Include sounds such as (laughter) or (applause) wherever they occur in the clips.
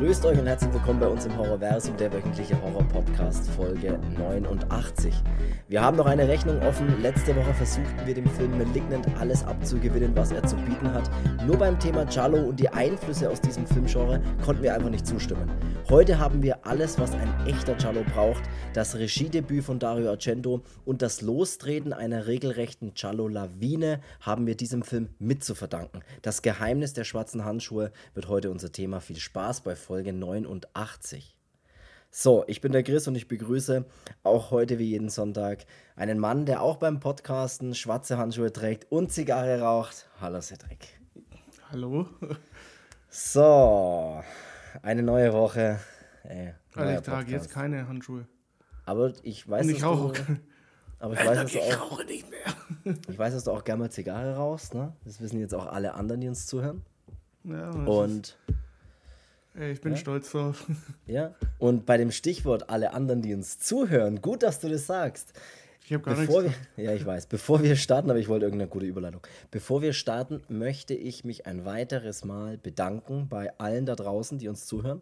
Grüßt euch und herzlich willkommen bei uns im Horrorversum, der wöchentliche Horror-Podcast Folge 89. Wir haben noch eine Rechnung offen. Letzte Woche versuchten wir dem Film Malignant alles abzugewinnen, was er zu bieten hat. Nur beim Thema Giallo und die Einflüsse aus diesem Filmgenre konnten wir einfach nicht zustimmen. Heute haben wir alles, was ein echter Giallo braucht. Das Regiedebüt von Dario Argento und das Lostreten einer regelrechten Giallo-Lawine haben wir diesem Film mit zu verdanken. Das Geheimnis der schwarzen Handschuhe wird heute unser Thema. Viel Spaß bei Folge 89. So, ich bin der Chris und ich begrüße auch heute wie jeden Sonntag einen Mann, der auch beim Podcasten schwarze Handschuhe trägt und Zigarre raucht. Hallo Cedric. Hallo. So, eine neue Woche. Ey, also ich trage jetzt keine Handschuhe. Aber ich weiß, und ich rauche. (laughs) Aber ich weiß, dass du ich auch, rauche nicht mehr. ich weiß, dass du auch gerne mal Zigarre rauchst. Ne? Das wissen jetzt auch alle anderen, die uns zuhören. Ja, Und Ey, ich bin Ja? stolz drauf. (laughs) ja, und bei dem Stichwort alle anderen, die uns zuhören, gut, dass du das sagst. Ich habe gar Bevor wir, nichts. ja, ich weiß. Bevor wir starten, aber ich wollte irgendeine gute Überleitung. Bevor wir starten, möchte ich mich ein weiteres Mal bedanken bei allen da draußen, die uns zuhören.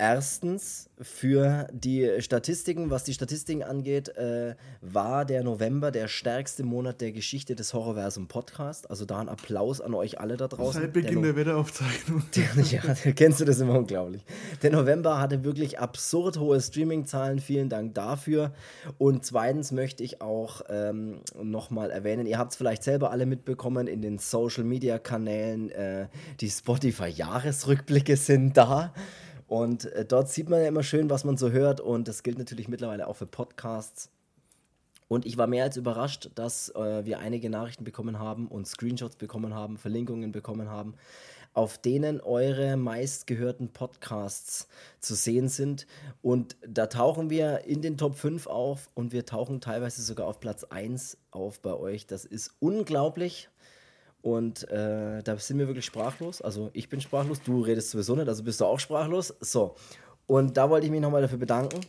Erstens für die Statistiken, was die Statistiken angeht, äh, war der November der stärkste Monat der Geschichte des Horrorversum Podcast. Also da ein Applaus an euch alle da draußen. Seit Der Beginn No- (laughs) der Wetteraufzeichnung. ja, (laughs) kennst du das immer unglaublich. Der November hatte wirklich absurd hohe Streaming-Zahlen. Vielen Dank dafür. Und zweitens möchte ich auch ähm, nochmal erwähnen, ihr habt es vielleicht selber alle mitbekommen in den Social-Media-Kanälen, äh, die Spotify-Jahresrückblicke sind da. Und äh, dort sieht man ja immer schön, was man so hört. Und das gilt natürlich mittlerweile auch für Podcasts. Und ich war mehr als überrascht, dass äh, wir einige Nachrichten bekommen haben und Screenshots bekommen haben, Verlinkungen bekommen haben, auf denen eure meistgehörten Podcasts zu sehen sind. Und da tauchen wir in den Top 5 auf und wir tauchen teilweise sogar auf Platz 1 auf bei euch. Das ist unglaublich. Und äh, da sind wir wirklich sprachlos. Also ich bin sprachlos, du redest sowieso nicht, also bist du auch sprachlos. So. Und da wollte ich mich nochmal dafür bedanken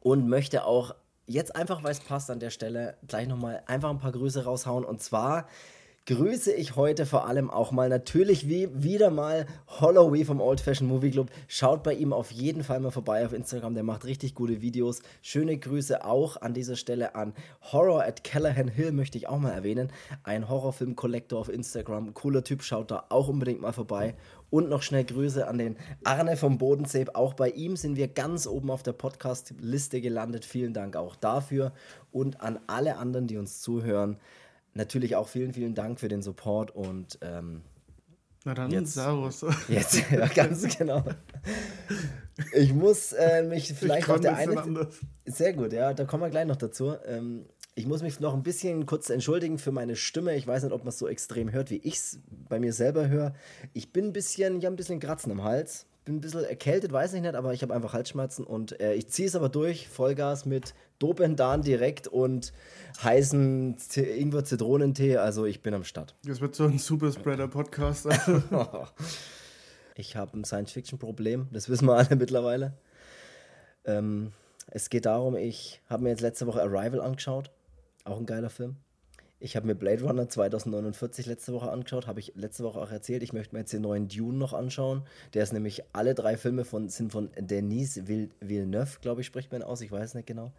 und möchte auch jetzt einfach, weil es passt an der Stelle, gleich nochmal einfach ein paar Grüße raushauen. Und zwar grüße ich heute vor allem auch mal natürlich wie wieder mal Holloway vom Old Fashion Movie Club. Schaut bei ihm auf jeden Fall mal vorbei auf Instagram, der macht richtig gute Videos. Schöne Grüße auch an dieser Stelle an Horror at Callahan Hill, möchte ich auch mal erwähnen. Ein Horrorfilm-Kollektor auf Instagram, cooler Typ, schaut da auch unbedingt mal vorbei. Und noch schnell Grüße an den Arne vom Bodensee. Auch bei ihm sind wir ganz oben auf der Podcast-Liste gelandet. Vielen Dank auch dafür. Und an alle anderen, die uns zuhören, natürlich auch vielen, vielen Dank für den Support und ähm, Na dann, Jetzt- Servus. (laughs) jetzt, ja, ganz genau. Ich muss äh, mich vielleicht noch kann der nicht eine. anders. Sehr gut, ja, da kommen wir gleich noch dazu. Ähm, ich muss mich noch ein bisschen kurz entschuldigen für meine Stimme. Ich weiß nicht, ob man es so extrem hört, wie ich es bei mir selber höre. Ich bin ein bisschen, ich habe ein bisschen Kratzen im Hals. Bin ein bisschen erkältet, weiß ich nicht, aber ich habe einfach Halsschmerzen und äh, ich ziehe es aber durch. Vollgas mit Dopendan direkt und heißen Ingwer-Zitronentee. Also ich bin am Start. Das wird so ein Superspreader-Podcast. (laughs) Ich habe ein Science-Fiction-Problem, das wissen wir alle mittlerweile. Ähm, es geht darum, ich habe mir jetzt letzte Woche Arrival angeschaut, auch ein geiler Film. Ich habe mir Blade Runner 2049 letzte Woche angeschaut, habe ich letzte Woche auch erzählt. Ich möchte mir jetzt den neuen Dune noch anschauen. Der ist nämlich, alle drei Filme von, sind von Denis Vill- Villeneuve, glaube ich, spricht man aus, ich weiß nicht genau.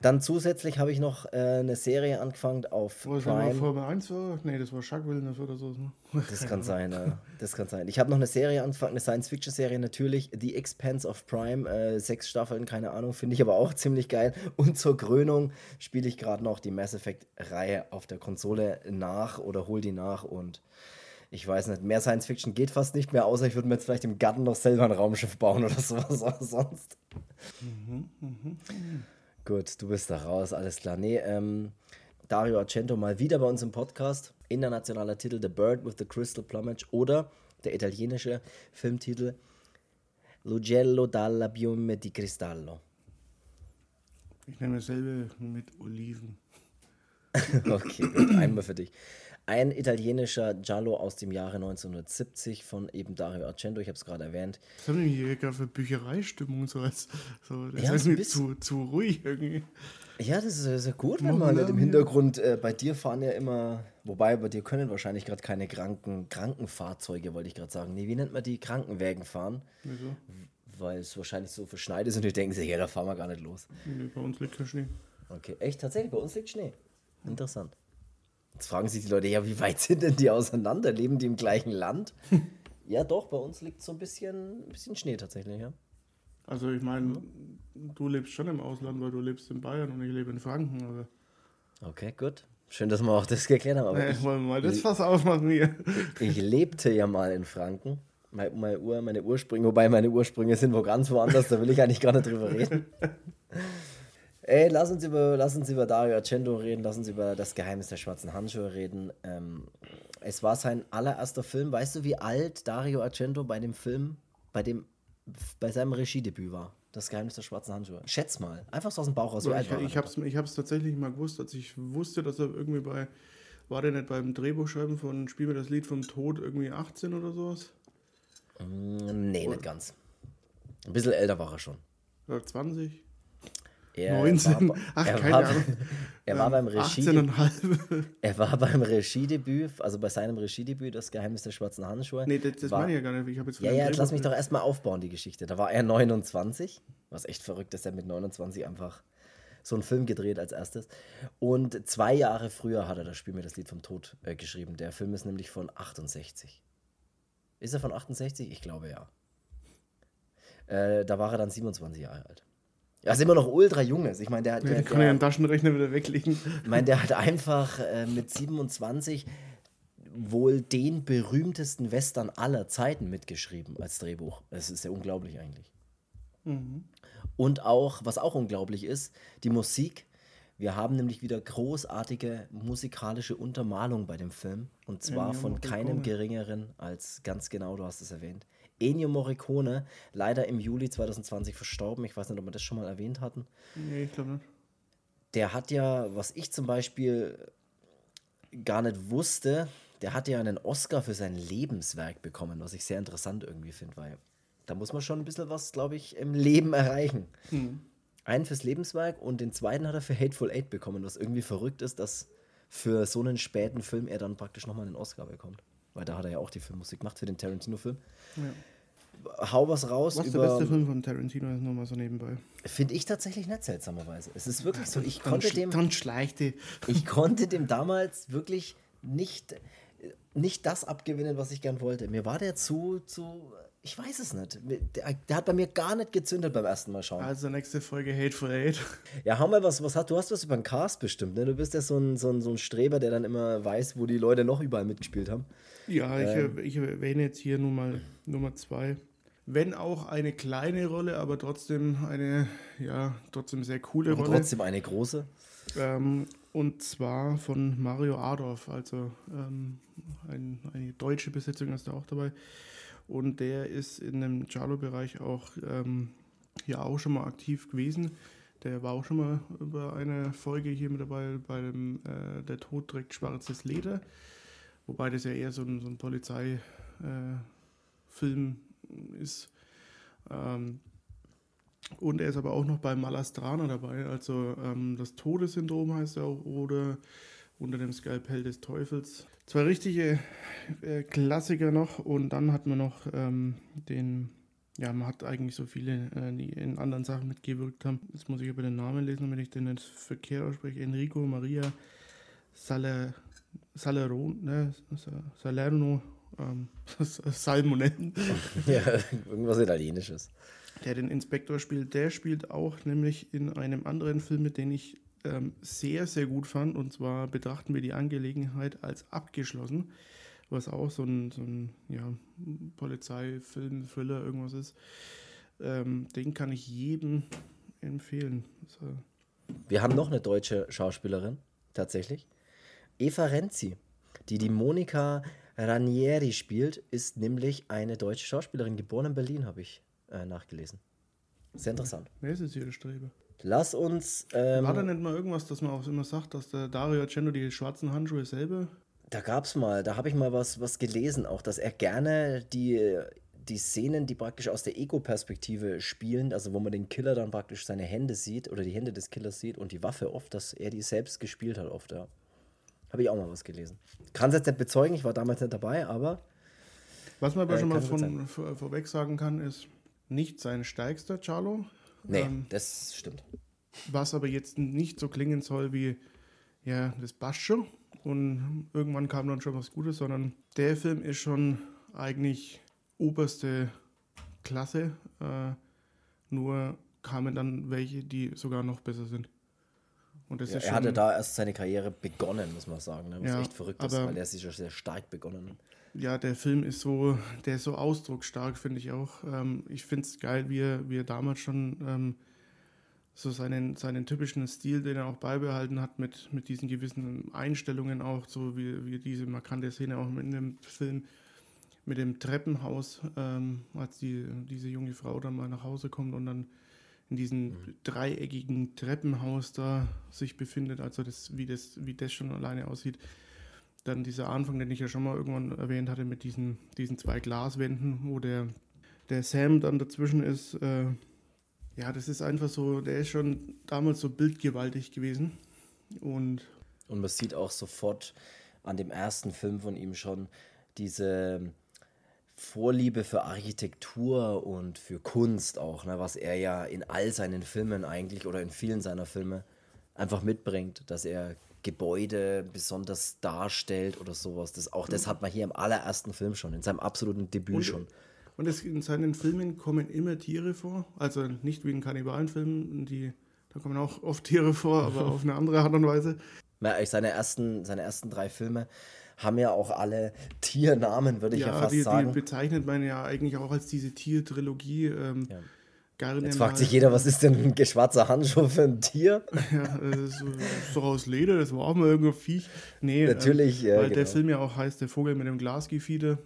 Dann zusätzlich habe ich noch äh, eine Serie angefangen auf Wo Prime. Formel 1 war? Nee, das war Jacques Villeneuve oder so. Ne? Das (laughs) kann sein, ja. Das kann sein. Ich habe noch eine Serie angefangen, eine Science-Fiction-Serie natürlich. The Expanse of Prime, äh, sechs Staffeln, keine Ahnung, finde ich aber auch (laughs) ziemlich geil. Und zur Krönung spiele ich gerade noch die Mass Effect-Reihe auf der Konsole nach oder hol die nach und ich weiß nicht, mehr Science-Fiction geht fast nicht mehr, außer ich würde mir jetzt vielleicht im Garten noch selber ein Raumschiff bauen oder (laughs) sowas, aber sonst. Gut, du bist da raus, alles klar. Nee, ähm, Dario Argento mal wieder bei uns im Podcast. Internationaler Titel The Bird with the Crystal Plumage oder der italienische Filmtitel L'Ugello dalla Biume di Cristallo. Ich nehme dasselbe mit Oliven. (laughs) Okay, gut, einmal für dich. Ein italienischer Giallo aus dem Jahre 1970 von eben Dario Argento, ich habe es gerade erwähnt. Was haben die hier gerade für Büchereistimmung? So als, so, das Ja, ist mir zu, zu ruhig irgendwie. Ja, das ist, das ist ja gut, wenn man im. Hintergrund, äh, bei dir fahren ja immer, wobei bei dir können wahrscheinlich gerade keine Kranken, Krankenfahrzeuge, wollte ich gerade sagen. Nee, wie nennt man die? Krankenwägen fahren, Wieso? weil es wahrscheinlich so verschneit ist und die denken sich, ja, da fahren wir gar nicht los. Nee, bei uns liegt kein Schnee. Okay, echt, tatsächlich, bei uns liegt Schnee. Interessant. Jetzt fragen sich die Leute, ja, wie weit (laughs) sind denn die auseinander? Leben die im gleichen Land? (laughs) ja, doch, bei uns liegt so ein bisschen, ein bisschen Schnee tatsächlich, ja. Also ich meine, du lebst schon im Ausland, weil du lebst in Bayern und ich lebe in Franken, aber Okay, gut. Schön, dass wir auch das geklärt haben. Aber nee, ich, wollen wir mal das Fass aufmachen hier. (laughs) ich lebte ja mal in Franken. Meine, meine, Ur, meine Ursprünge, wobei meine Ursprünge sind wo ganz woanders, da will ich eigentlich gar nicht drüber reden. Ey, lass uns über, lass uns über Dario Argento reden, lass uns über das Geheimnis der schwarzen Handschuhe reden. Ähm, es war sein allererster Film. Weißt du, wie alt Dario Argento bei dem Film, bei dem, bei seinem Regiedebüt war? Das Geheimnis der schwarzen Handschuhe. Schätz mal. Einfach so aus dem Bauch raus. Alt ich ich habe es ich hab's tatsächlich mal gewusst, als ich wusste, dass er irgendwie bei, war der nicht beim Drehbuchschreiben von Spiel mir das Lied vom Tod irgendwie 18 oder sowas? Mm, Nee, nicht ganz. Ein bisschen älter war er schon. Oder 20? Er 19? War, Ach, er keine war, Ahnung. Er war Ähm, beim Regie. 18,5. Er war beim Regiedebüt, also bei seinem Regiedebüt, das Geheimnis der schwarzen Handschuhe. nee, das, das war, meine ich ja gar nicht. Ich habe jetzt Ja, ja, jetzt lass mich doch erstmal aufbauen, die Geschichte. Da war er 29, was echt verrückt ist, er mit 29 einfach so einen Film gedreht als erstes. Und zwei Jahre früher hat er das Spiel mir das Lied vom Tod äh, geschrieben. Der Film ist nämlich von 68. Ist er von 68? Ich glaube ja. Äh, da war er dann 27 Jahre alt. Ja, ist immer noch ultra junges. Ich meine, der, der, Ich kann ja der, den Taschenrechner wieder weglegen. ich meine, der hat einfach äh, mit 27 wohl den berühmtesten Western aller Zeiten mitgeschrieben als Drehbuch. Das ist ja unglaublich eigentlich. Und auch, was auch unglaublich ist, die Musik. Wir haben nämlich wieder großartige musikalische Untermalung bei dem Film. Und zwar Ennio von keinem Morricone. geringeren als, ganz genau, du hast es erwähnt, Ennio Morricone, leider im Juli 2020 verstorben. Ich weiß nicht, ob wir das schon mal erwähnt hatten. Nee, ich glaube nicht. Der hat ja, was ich zum Beispiel gar nicht wusste, der hat ja einen Oscar für sein Lebenswerk bekommen, was ich sehr interessant irgendwie finde, weil da muss man schon ein bisschen was, glaube ich, im Leben erreichen. Einen fürs Lebenswerk und den zweiten hat er für Hateful Eight bekommen, was irgendwie verrückt ist, dass für so einen späten Film er dann praktisch nochmal einen Oscar bekommt. Weil da hat er ja auch die Filmmusik gemacht für den Tarantino-Film. Hau was raus Was ist der über. beste Film von Tarantino? Ist nur mal so nebenbei. Finde ich tatsächlich nicht seltsamerweise. Es ist wirklich so, ich konnte dem. dann schleichte. (laughs) Ich konnte dem damals wirklich nicht, nicht das abgewinnen, was ich gern wollte. Mir war der zu, zu ich weiß es nicht. Der, der hat bei mir gar nicht gezündet beim ersten Mal schauen. Also nächste Folge Hateful Eight. (laughs) Ja, hau mal was, was hat, du hast was über den Cast bestimmt, ne? Du bist ja so ein, so, ein, so ein Streber, der dann immer weiß, wo die Leute noch überall mitgespielt haben. Ja, ich, Ähm. äh, ich erwähne jetzt hier nur mal Nummer zwei. Wenn auch eine kleine Rolle, aber trotzdem eine, ja, trotzdem sehr coole Und Rolle. trotzdem eine große. Ähm, und zwar von Mario Adorf, also ähm, ein, eine deutsche Besetzung ist da auch dabei. Und der ist in dem Charlo-Bereich auch ähm, ja auch schon mal aktiv gewesen. Der war auch schon mal über eine Folge hier mit dabei bei dem äh, Der Tod trägt schwarzes Leder. Wobei das ja eher so ein, so ein Polizeifilm äh, ist. Ähm, und er ist aber auch noch bei Malastrana dabei, also ähm, das Todessyndrom heißt er auch, oder unter dem Skalpell des Teufels. Zwei richtige äh, Klassiker noch und dann hat man noch ähm, den, ja, man hat eigentlich so viele, äh, die in anderen Sachen mitgewirkt haben. Jetzt muss ich aber den Namen lesen, damit ich den nicht verkehrt ausspreche. Enrico Maria Saler, Saleron, ne, Sa- Salerno, ähm, (laughs) Salmonellen. (laughs) ja, irgendwas Italienisches. der den Inspektor spielt, der spielt auch nämlich in einem anderen Film, mit den ich ähm, sehr, sehr gut fand. Und zwar betrachten wir die Angelegenheit als abgeschlossen, was auch so ein, so ein ja, Polizeifilm, Thriller, irgendwas ist. Ähm, den kann ich jedem empfehlen. So. Wir haben noch eine deutsche Schauspielerin, tatsächlich. Eva Renzi, die die Monika Ranieri spielt, ist nämlich eine deutsche Schauspielerin, geboren in Berlin, habe ich äh, nachgelesen. Sehr interessant. Wer ist jetzt hier der Streber? Lass uns. Ähm, War da nicht mal irgendwas, dass man auch immer sagt, dass der Dario Argento die schwarzen Handschuhe selber Da gab's mal, da habe ich mal was, was gelesen, auch, dass er gerne die, die Szenen, die praktisch aus der Ego-Perspektive spielen, also wo man den Killer dann praktisch seine Hände sieht oder die Hände des Killers sieht und die Waffe oft, dass er die selbst gespielt hat oft, ja. Habe ich auch mal was gelesen. Kann es jetzt nicht bezeugen, ich war damals nicht dabei, aber. Was man aber äh, schon mal von, vor, vorweg sagen kann, ist nicht sein stärkster Charlo. Nee, ähm, das stimmt. Was aber jetzt nicht so klingen soll wie, ja, das passt schon und irgendwann kam dann schon was Gutes, sondern der Film ist schon eigentlich oberste Klasse. Äh, nur kamen dann welche, die sogar noch besser sind. Und das ja, ist er hatte da erst seine Karriere begonnen, muss man sagen. Ne? Was ja, echt verrückt ist, weil er sich schon sehr stark begonnen hat. Ja, der Film ist so, der ist so ausdrucksstark, finde ich auch. Ähm, ich finde es geil, wie er, wie er damals schon ähm, so seinen, seinen typischen Stil, den er auch beibehalten hat, mit, mit diesen gewissen Einstellungen auch, so wie, wie diese markante Szene auch in dem Film mit dem Treppenhaus, ähm, als die, diese junge Frau dann mal nach Hause kommt und dann in diesem mhm. dreieckigen Treppenhaus da sich befindet, also das, wie, das, wie das schon alleine aussieht. Dann dieser Anfang, den ich ja schon mal irgendwann erwähnt hatte, mit diesen, diesen zwei Glaswänden, wo der, der Sam dann dazwischen ist. Äh, ja, das ist einfach so, der ist schon damals so bildgewaltig gewesen. Und, und man sieht auch sofort an dem ersten Film von ihm schon diese Vorliebe für Architektur und für Kunst auch, ne, was er ja in all seinen Filmen eigentlich oder in vielen seiner Filme einfach mitbringt, dass er Gebäude besonders darstellt oder sowas. Das, auch das hat man hier im allerersten Film schon, in seinem absoluten Debüt und, schon. Und es, in seinen Filmen kommen immer Tiere vor, also nicht wie in Kannibalenfilmen, die, da kommen auch oft Tiere vor, aber (laughs) auf eine andere Art und Weise. Ja, seine ersten, seine ersten drei Filme haben ja auch alle Tiernamen, würde ich ja, ja fast die, sagen. Die bezeichnet man ja eigentlich auch als diese Tiertrilogie. Ähm, ja. Jetzt fragt sich jeder, was ist denn ein schwarzer Handschuh für ein Tier? (laughs) ja, das ist doch aus Leder, das war auch mal irgendwo Viech. Nee, natürlich. Ähm, ja, weil genau. der Film ja auch heißt Der Vogel mit dem Glasgefieder.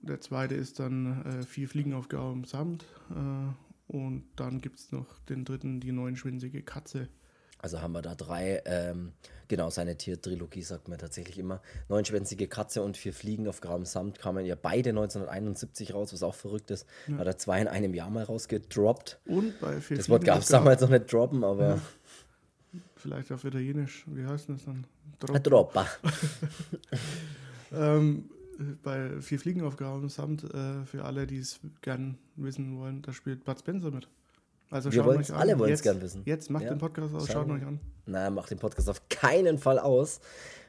Der zweite ist dann äh, Vier Fliegen auf grauem Samt. Äh, und dann gibt es noch den dritten, die neunschwänzige Katze. Also haben wir da drei, ähm, genau, seine Tiertrilogie sagt man tatsächlich immer. Neunschwänzige Katze und vier Fliegen auf grauem Samt kamen ja beide 1971 raus, was auch verrückt ist. Ja. Hat er zwei in einem Jahr mal rausgedroppt. Und bei vier Das Wort gab es damals noch nicht droppen, aber. Ja. Vielleicht auf Italienisch, wie heißt das dann? Droppa. Droppa. (laughs) ähm, bei Vier Fliegen auf grauem Samt, äh, für alle, die es gern wissen wollen, da spielt Bud Spencer mit. Also wir wollen alle wollen es gern wissen. Jetzt macht ja. den Podcast aus, schaut euch an. Nein, macht den Podcast auf keinen Fall aus,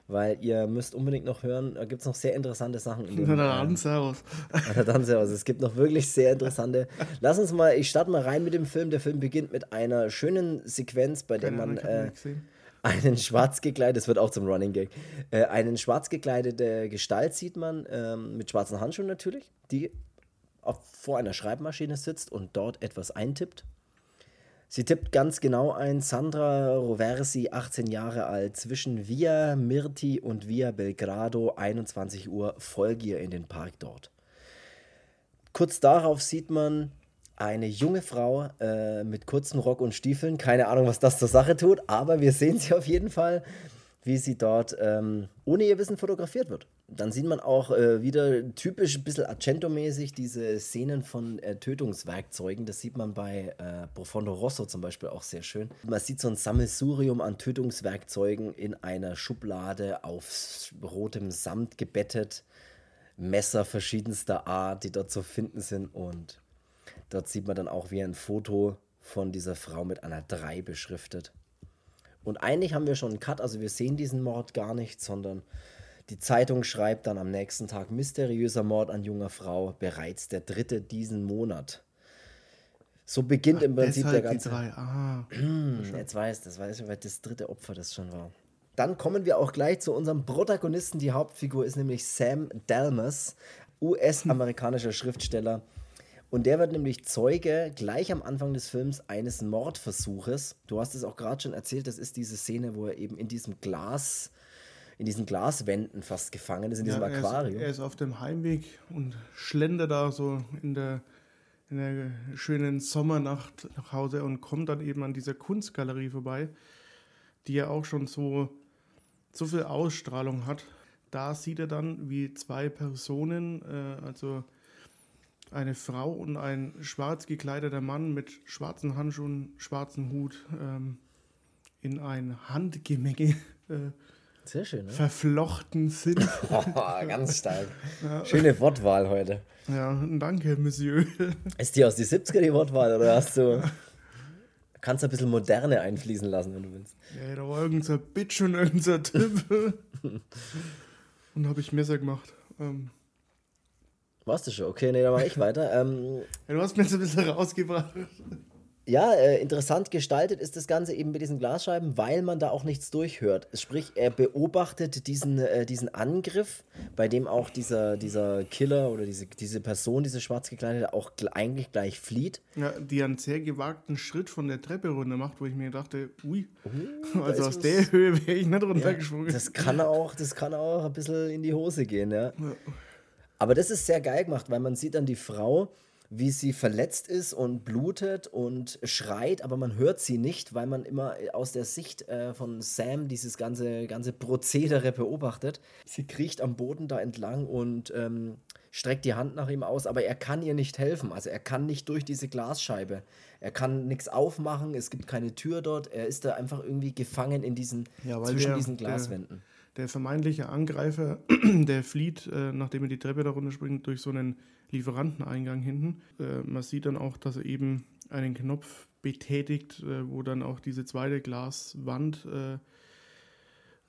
weil ihr müsst unbedingt noch hören, da gibt es noch sehr interessante Sachen. In (laughs) Na dann, äh, servus. (laughs) Na dann, servus. Es gibt noch wirklich sehr interessante. Lass uns mal, ich starte mal rein mit dem Film. Der Film beginnt mit einer schönen Sequenz, bei der man äh, einen schwarz gekleidet, das wird auch zum Running Gag, äh, einen schwarz gekleidete Gestalt sieht man, ähm, mit schwarzen Handschuhen natürlich, die vor einer Schreibmaschine sitzt und dort etwas eintippt. Sie tippt ganz genau ein, Sandra Roversi, 18 Jahre alt, zwischen Via Mirti und Via Belgrado, 21 Uhr, folge ihr in den Park dort. Kurz darauf sieht man eine junge Frau äh, mit kurzem Rock und Stiefeln. Keine Ahnung, was das zur Sache tut, aber wir sehen sie auf jeden Fall, wie sie dort ähm, ohne ihr Wissen fotografiert wird dann sieht man auch äh, wieder typisch ein bisschen Argento-mäßig diese Szenen von äh, Tötungswerkzeugen. Das sieht man bei äh, Profondo Rosso zum Beispiel auch sehr schön. Man sieht so ein Sammelsurium an Tötungswerkzeugen in einer Schublade auf rotem Samt gebettet. Messer verschiedenster Art, die dort zu finden sind. Und dort sieht man dann auch wie ein Foto von dieser Frau mit einer 3 beschriftet. Und eigentlich haben wir schon einen Cut, also wir sehen diesen Mord gar nicht, sondern die Zeitung schreibt dann am nächsten Tag mysteriöser Mord an junger Frau, bereits der dritte diesen Monat. So beginnt Ach, im Prinzip der ganze. Die drei. Ah, (clears throat) Jetzt weiß, das weiß ich, weil das dritte Opfer das schon war. Dann kommen wir auch gleich zu unserem Protagonisten. Die Hauptfigur ist nämlich Sam Dalmas, US-amerikanischer (laughs) Schriftsteller. Und der wird nämlich Zeuge gleich am Anfang des Films eines Mordversuches. Du hast es auch gerade schon erzählt, das ist diese Szene, wo er eben in diesem Glas in diesen Glaswänden fast gefangen ist, in diesem ja, er Aquarium. Ist, er ist auf dem Heimweg und schlendert da so in der, in der schönen Sommernacht nach Hause und kommt dann eben an dieser Kunstgalerie vorbei, die ja auch schon so, so viel Ausstrahlung hat. Da sieht er dann, wie zwei Personen, äh, also eine Frau und ein schwarz gekleideter Mann mit schwarzen Handschuhen, schwarzen Hut ähm, in ein Handgemenge (laughs) äh, Sehr schön, ne? verflochten sind. (laughs) Oh, ganz stark. Schöne Wortwahl heute. ja, danke, Monsieur. Ist die aus die 70er die Wortwahl oder hast du. Kannst du ein bisschen Moderne einfließen lassen, wenn du willst. Ja, da war irgendein so Bitch und irgendein Typ. und habe ich Messer gemacht. Ähm, Warst du schon? Okay, nee, dann mache ich weiter. Ähm, ja, du hast mir jetzt ein bisschen rausgebracht. Ja, äh, interessant gestaltet ist das Ganze eben mit diesen Glasscheiben, weil man da auch nichts durchhört. Sprich, er beobachtet diesen, äh, diesen Angriff, bei dem auch dieser, dieser Killer oder diese, diese Person, diese schwarz gekleidete, auch gl eigentlich gleich flieht. Ja, die einen sehr gewagten Schritt von der Treppe runter macht, wo ich mir dachte, ui, da also aus der Höhe wäre ich nicht Ja, runtergesprungen. das kann auch, das kann auch ein bisschen in die Hose gehen, ja. Aber das ist sehr geil gemacht, weil man sieht dann die Frau, wie sie verletzt ist und blutet und schreit, aber man hört sie nicht, weil man immer aus der Sicht äh, von Sam dieses ganze, ganze Prozedere beobachtet. Sie kriecht am Boden da entlang und ähm, streckt die Hand nach ihm aus, aber er kann ihr nicht helfen. Also er kann nicht durch diese Glasscheibe. Er kann nichts aufmachen, es gibt keine Tür dort. Er ist da einfach irgendwie gefangen in diesen, Ja, zwischen der- diesen der- Glaswänden. Der vermeintliche Angreifer, (clears throat) der flieht, äh, nachdem er die Treppe da runterspringt, durch so einen Lieferanteneingang hinten. Äh, man sieht dann auch, dass er eben einen Knopf betätigt, äh, wo dann auch diese zweite Glaswand äh,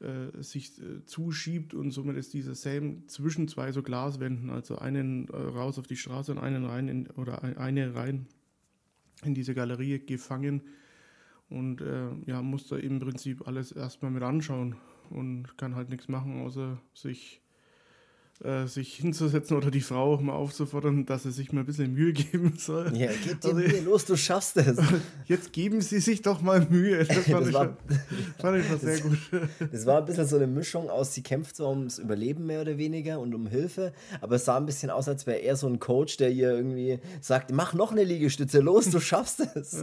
äh, sich äh, zuschiebt und somit ist dieser Sam zwischen zwei so Glaswänden, also einen raus auf die Straße und einen rein in, oder ein- eine rein in diese Galerie gefangen und äh, ja, muss da im Prinzip alles erstmal mit anschauen und kann halt nichts machen, außer sich, äh, sich hinzusetzen oder die Frau mal aufzufordern, dass sie sich mal ein bisschen Mühe (laughs) geben soll. Ja, gib dir Also- Mühe, los, du schaffst es. (laughs) Jetzt geben Sie sich doch mal Mühe. Das (laughs) fand, Das ich, war- fand ich sehr gut. Das war ein bisschen so eine Mischung aus, sie kämpft zwar ums Überleben mehr oder weniger und um Hilfe, aber es sah ein bisschen aus, als wäre er so ein Coach, der ihr irgendwie sagt, mach noch eine Liegestütze, los, du schaffst es.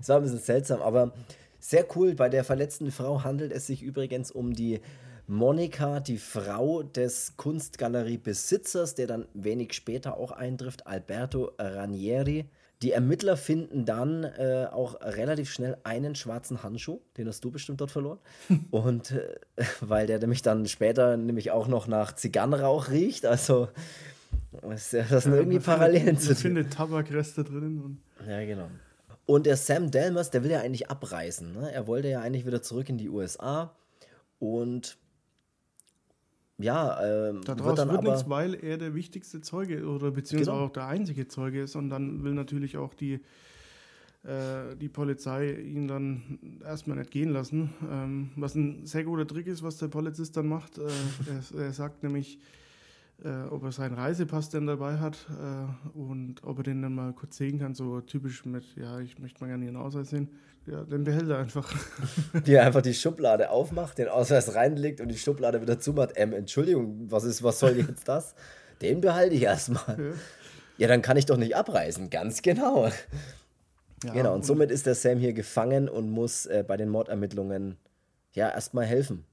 Es war ein bisschen seltsam, aber sehr cool. Bei der verletzten Frau handelt es sich übrigens um die Monika, die Frau des Kunstgaleriebesitzers, der dann wenig später auch eintrifft, Alberto Ranieri. Die Ermittler finden dann äh, auch relativ schnell einen schwarzen Handschuh, den hast du bestimmt dort verloren. (laughs) Und äh, weil der nämlich dann später nämlich auch noch nach Zigarrenrauch riecht, also das das sind irgendwie Man Parallelen findet, zu dem. findet Tabakreste drin. Und Ja, genau. Und der Sam Delmers, der will ja eigentlich abreisen. Ne? Er wollte ja eigentlich wieder zurück in die USA und ja, ähm, daraus wird wird, aber. nichts, weil er der wichtigste Zeuge oder beziehungsweise Genau. auch der einzige Zeuge ist. Und dann will natürlich auch die, äh, die Polizei ihn dann erstmal nicht gehen lassen. Ähm, was ein sehr guter Trick ist, was der Polizist dann macht. Äh, (laughs) er, er sagt nämlich, äh, ob er seinen Reisepass denn dabei hat äh, und ob er den dann mal kurz sehen kann, so typisch mit, ja, ich möchte mal gerne Ihren Ausweis sehen. Ja, den behält er einfach. (laughs) er einfach die Schublade aufmacht, den Ausweis reinlegt und die Schublade wieder zumacht. Ähm, Entschuldigung, was ist, was soll jetzt das? Den behalte ich erstmal. Ja. Ja, dann kann ich doch nicht abreisen, ganz genau. Ja, genau, und somit ist der Sam hier gefangen und muss äh, bei den Mordermittlungen ja erstmal helfen.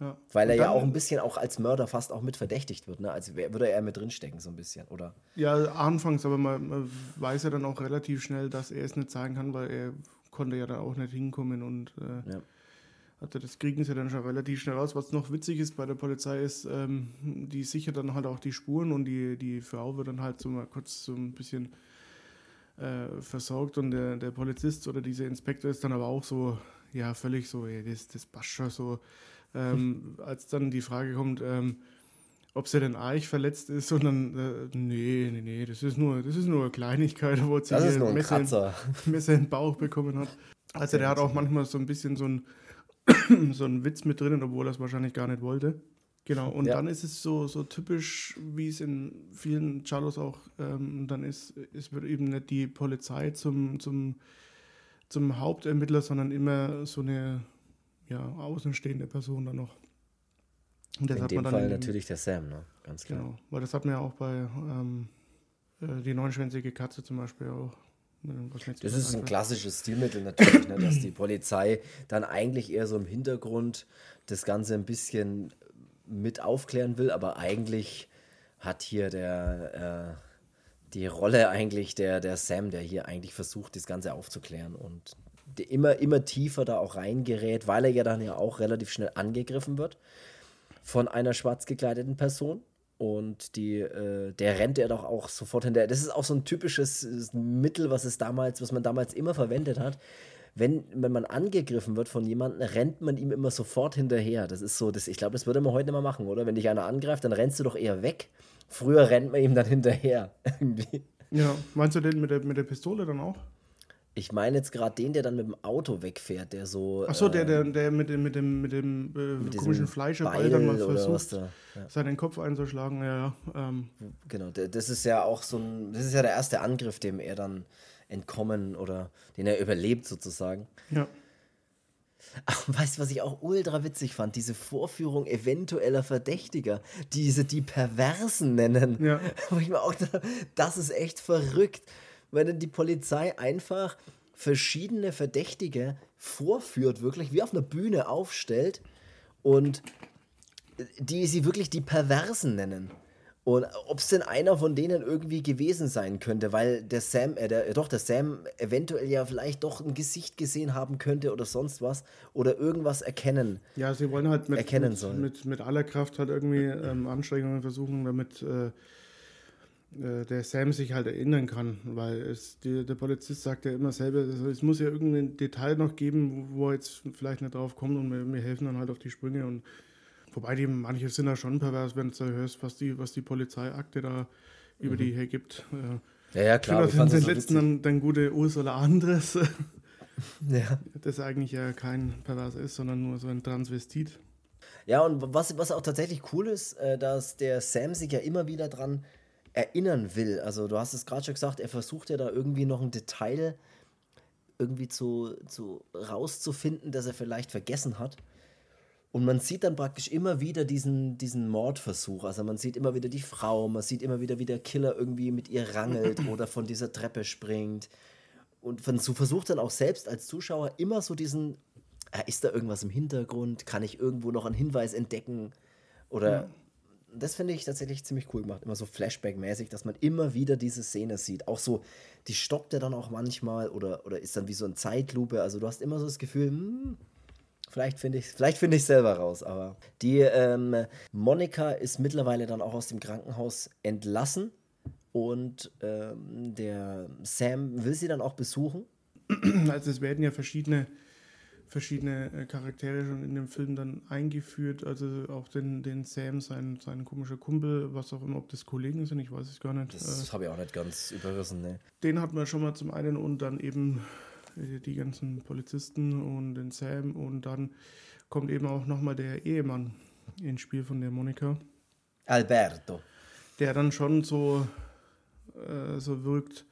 Ja. Weil er ja auch ein bisschen auch als Mörder fast auch mit verdächtigt wird, ne? Also wär- würde er mit drinstecken, so ein bisschen, oder? Ja, anfangs, aber man, man weiß ja dann auch relativ schnell, dass er es nicht sagen kann, weil er konnte ja dann auch nicht hinkommen und äh, Ja. also das kriegen sie dann schon relativ schnell raus. Was noch witzig ist bei der Polizei ist, ähm, die sichert dann halt auch die Spuren und die, die Frau wird dann halt so mal kurz so ein bisschen äh, versorgt und der, der Polizist oder dieser Inspektor ist dann aber auch so, ja, völlig so, ey, das, das passt schon so. Ähm, als dann die Frage kommt, ähm, ob sie denn Eich verletzt ist und dann, äh, nee, nee, nee, das ist nur, das ist nur eine Kleinigkeit, wo sie Das ein Messer, in-. (laughs) Messer in den Bauch bekommen hat. Also der hat auch manchmal so ein bisschen so ein (clears throat) so einen Witz mit drin, obwohl er es wahrscheinlich gar nicht wollte. Genau, und Ja. dann ist es so, so typisch, wie es in vielen Chalos auch ähm, dann ist, es wird eben nicht die Polizei zum, zum, zum Hauptermittler, sondern immer so eine ja, außenstehende Person dann noch. Und das In hat dem man dann Fall dem- natürlich der Sam, ne? Ganz klar. Genau, weil das hat man ja auch bei ähm, äh, die neunschwänzige Katze zum Beispiel auch. jetzt Das ist ein klassisches Stilmittel natürlich, ne, dass die Polizei dann eigentlich eher so im Hintergrund das Ganze ein bisschen mit aufklären will, aber eigentlich hat hier der, äh, die Rolle eigentlich der, der Sam, der hier eigentlich versucht, das Ganze aufzuklären und immer, immer tiefer da auch reingerät, weil er ja dann ja auch relativ schnell angegriffen wird von einer schwarz gekleideten Person. Und die, äh, der rennt er doch auch sofort hinterher. Das ist auch so ein typisches Mittel, was es damals, was man damals immer verwendet hat. Wenn, wenn man angegriffen wird von jemandem, rennt man ihm immer sofort hinterher. Das ist so, das, ich glaube, das würde man heute nicht mehr machen, oder? Wenn dich einer angreift, dann rennst du doch eher weg. Früher rennt man ihm dann hinterher. (laughs) Ja, meinst du den mit der, mit der Pistole dann auch? Ich meine jetzt gerade den, der dann mit dem Auto wegfährt, der so. Achso, der, der, ähm, der mit dem, mit dem, mit dem äh, mit komischen Fleischerball dann mal versucht, da, ja. seinen Kopf einzuschlagen. Ja, ja. Ähm. Genau, das ist ja auch so ein. Das ist ja der erste Angriff, dem er dann entkommen oder den er überlebt sozusagen. Ja. Ach, weißt du, was ich auch ultra witzig fand? Diese Vorführung eventueller Verdächtiger, diese die Perversen nennen. Ja. (laughs) Wo ich mir auch dachte, das ist echt verrückt wenn dann die Polizei einfach verschiedene Verdächtige vorführt, wirklich wie auf einer Bühne aufstellt und die sie wirklich die Perversen nennen. Und ob es denn einer von denen irgendwie gewesen sein könnte, weil der Sam, äh, der, doch, der Sam eventuell ja vielleicht doch ein Gesicht gesehen haben könnte oder sonst was oder irgendwas erkennen. Ja, sie wollen halt mit, erkennen mit, mit, mit aller Kraft halt irgendwie ähm, Anstrengungen versuchen, damit äh, der Sam sich halt erinnern kann, weil es, die, der Polizist sagt ja immer selber, also es muss ja irgendein Detail noch geben, wo er jetzt vielleicht nicht drauf kommt und wir, wir helfen dann halt auf die Sprünge und wobei die manche sind ja schon pervers, wenn du hörst, was die, was die Polizeiakte da über mhm. die hergibt. Äh, ja, ja, klar. Ich finde, den so letzten dann, dann gute Ursula Andres, (laughs) ja. das eigentlich ja kein Pervers ist, sondern nur so ein Transvestit. Ja, und was, was auch tatsächlich cool ist, äh, dass der Sam sich ja immer wieder dran erinnern will. Also du hast es gerade schon gesagt, er versucht ja da irgendwie noch ein Detail irgendwie zu, zu rauszufinden, das er vielleicht vergessen hat. Und man sieht dann praktisch immer wieder diesen, diesen Mordversuch. Also man sieht immer wieder die Frau, man sieht immer wieder, wie der Killer irgendwie mit ihr rangelt (clears throat) oder von dieser Treppe springt. Und so versucht dann auch selbst als Zuschauer immer so diesen, äh, ist da irgendwas im Hintergrund? Kann ich irgendwo noch einen Hinweis entdecken? Oder ja das finde ich tatsächlich ziemlich cool gemacht. Immer so Flashback-mäßig, dass man immer wieder diese Szene sieht. Auch so, die stoppt er dann auch manchmal oder, oder ist dann wie so ein Zeitlupe. Also du hast immer so das Gefühl, hm, vielleicht finde ich es vielleicht find selber raus. Aber die ähm, Monika ist mittlerweile dann auch aus dem Krankenhaus entlassen. Und ähm, der Sam will sie dann auch besuchen. Also es werden ja verschiedene verschiedene äh, Charaktere schon in dem Film dann eingeführt. Also auch den, den Sam, sein, sein komischer Kumpel, was auch immer, ob das Kollegen sind, ich weiß es gar nicht. Das äh, habe ich auch nicht ganz überrissen, ne. Den hat man schon mal zum einen und dann eben äh, die ganzen Polizisten und den Sam und dann kommt eben auch nochmal der Ehemann ins Spiel von der Monika. Alberto. Der dann schon so, äh, so wirkt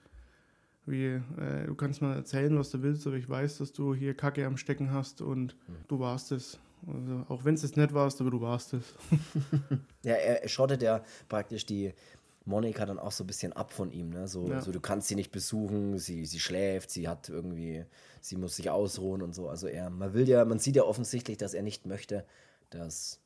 wie, äh, du kannst mal erzählen, was du willst, aber ich weiß, dass du hier Kacke am Stecken hast und mhm. du warst es. Also, auch wenn es jetzt nicht warst, aber du warst es. (laughs) ja, er schottet ja praktisch die Monika dann auch so ein bisschen ab von ihm. Ne? So, ja. so, du kannst sie nicht besuchen, sie, sie schläft, sie hat irgendwie, sie muss sich ausruhen und so. Also er, man will ja, man sieht ja offensichtlich, dass er nicht möchte, dass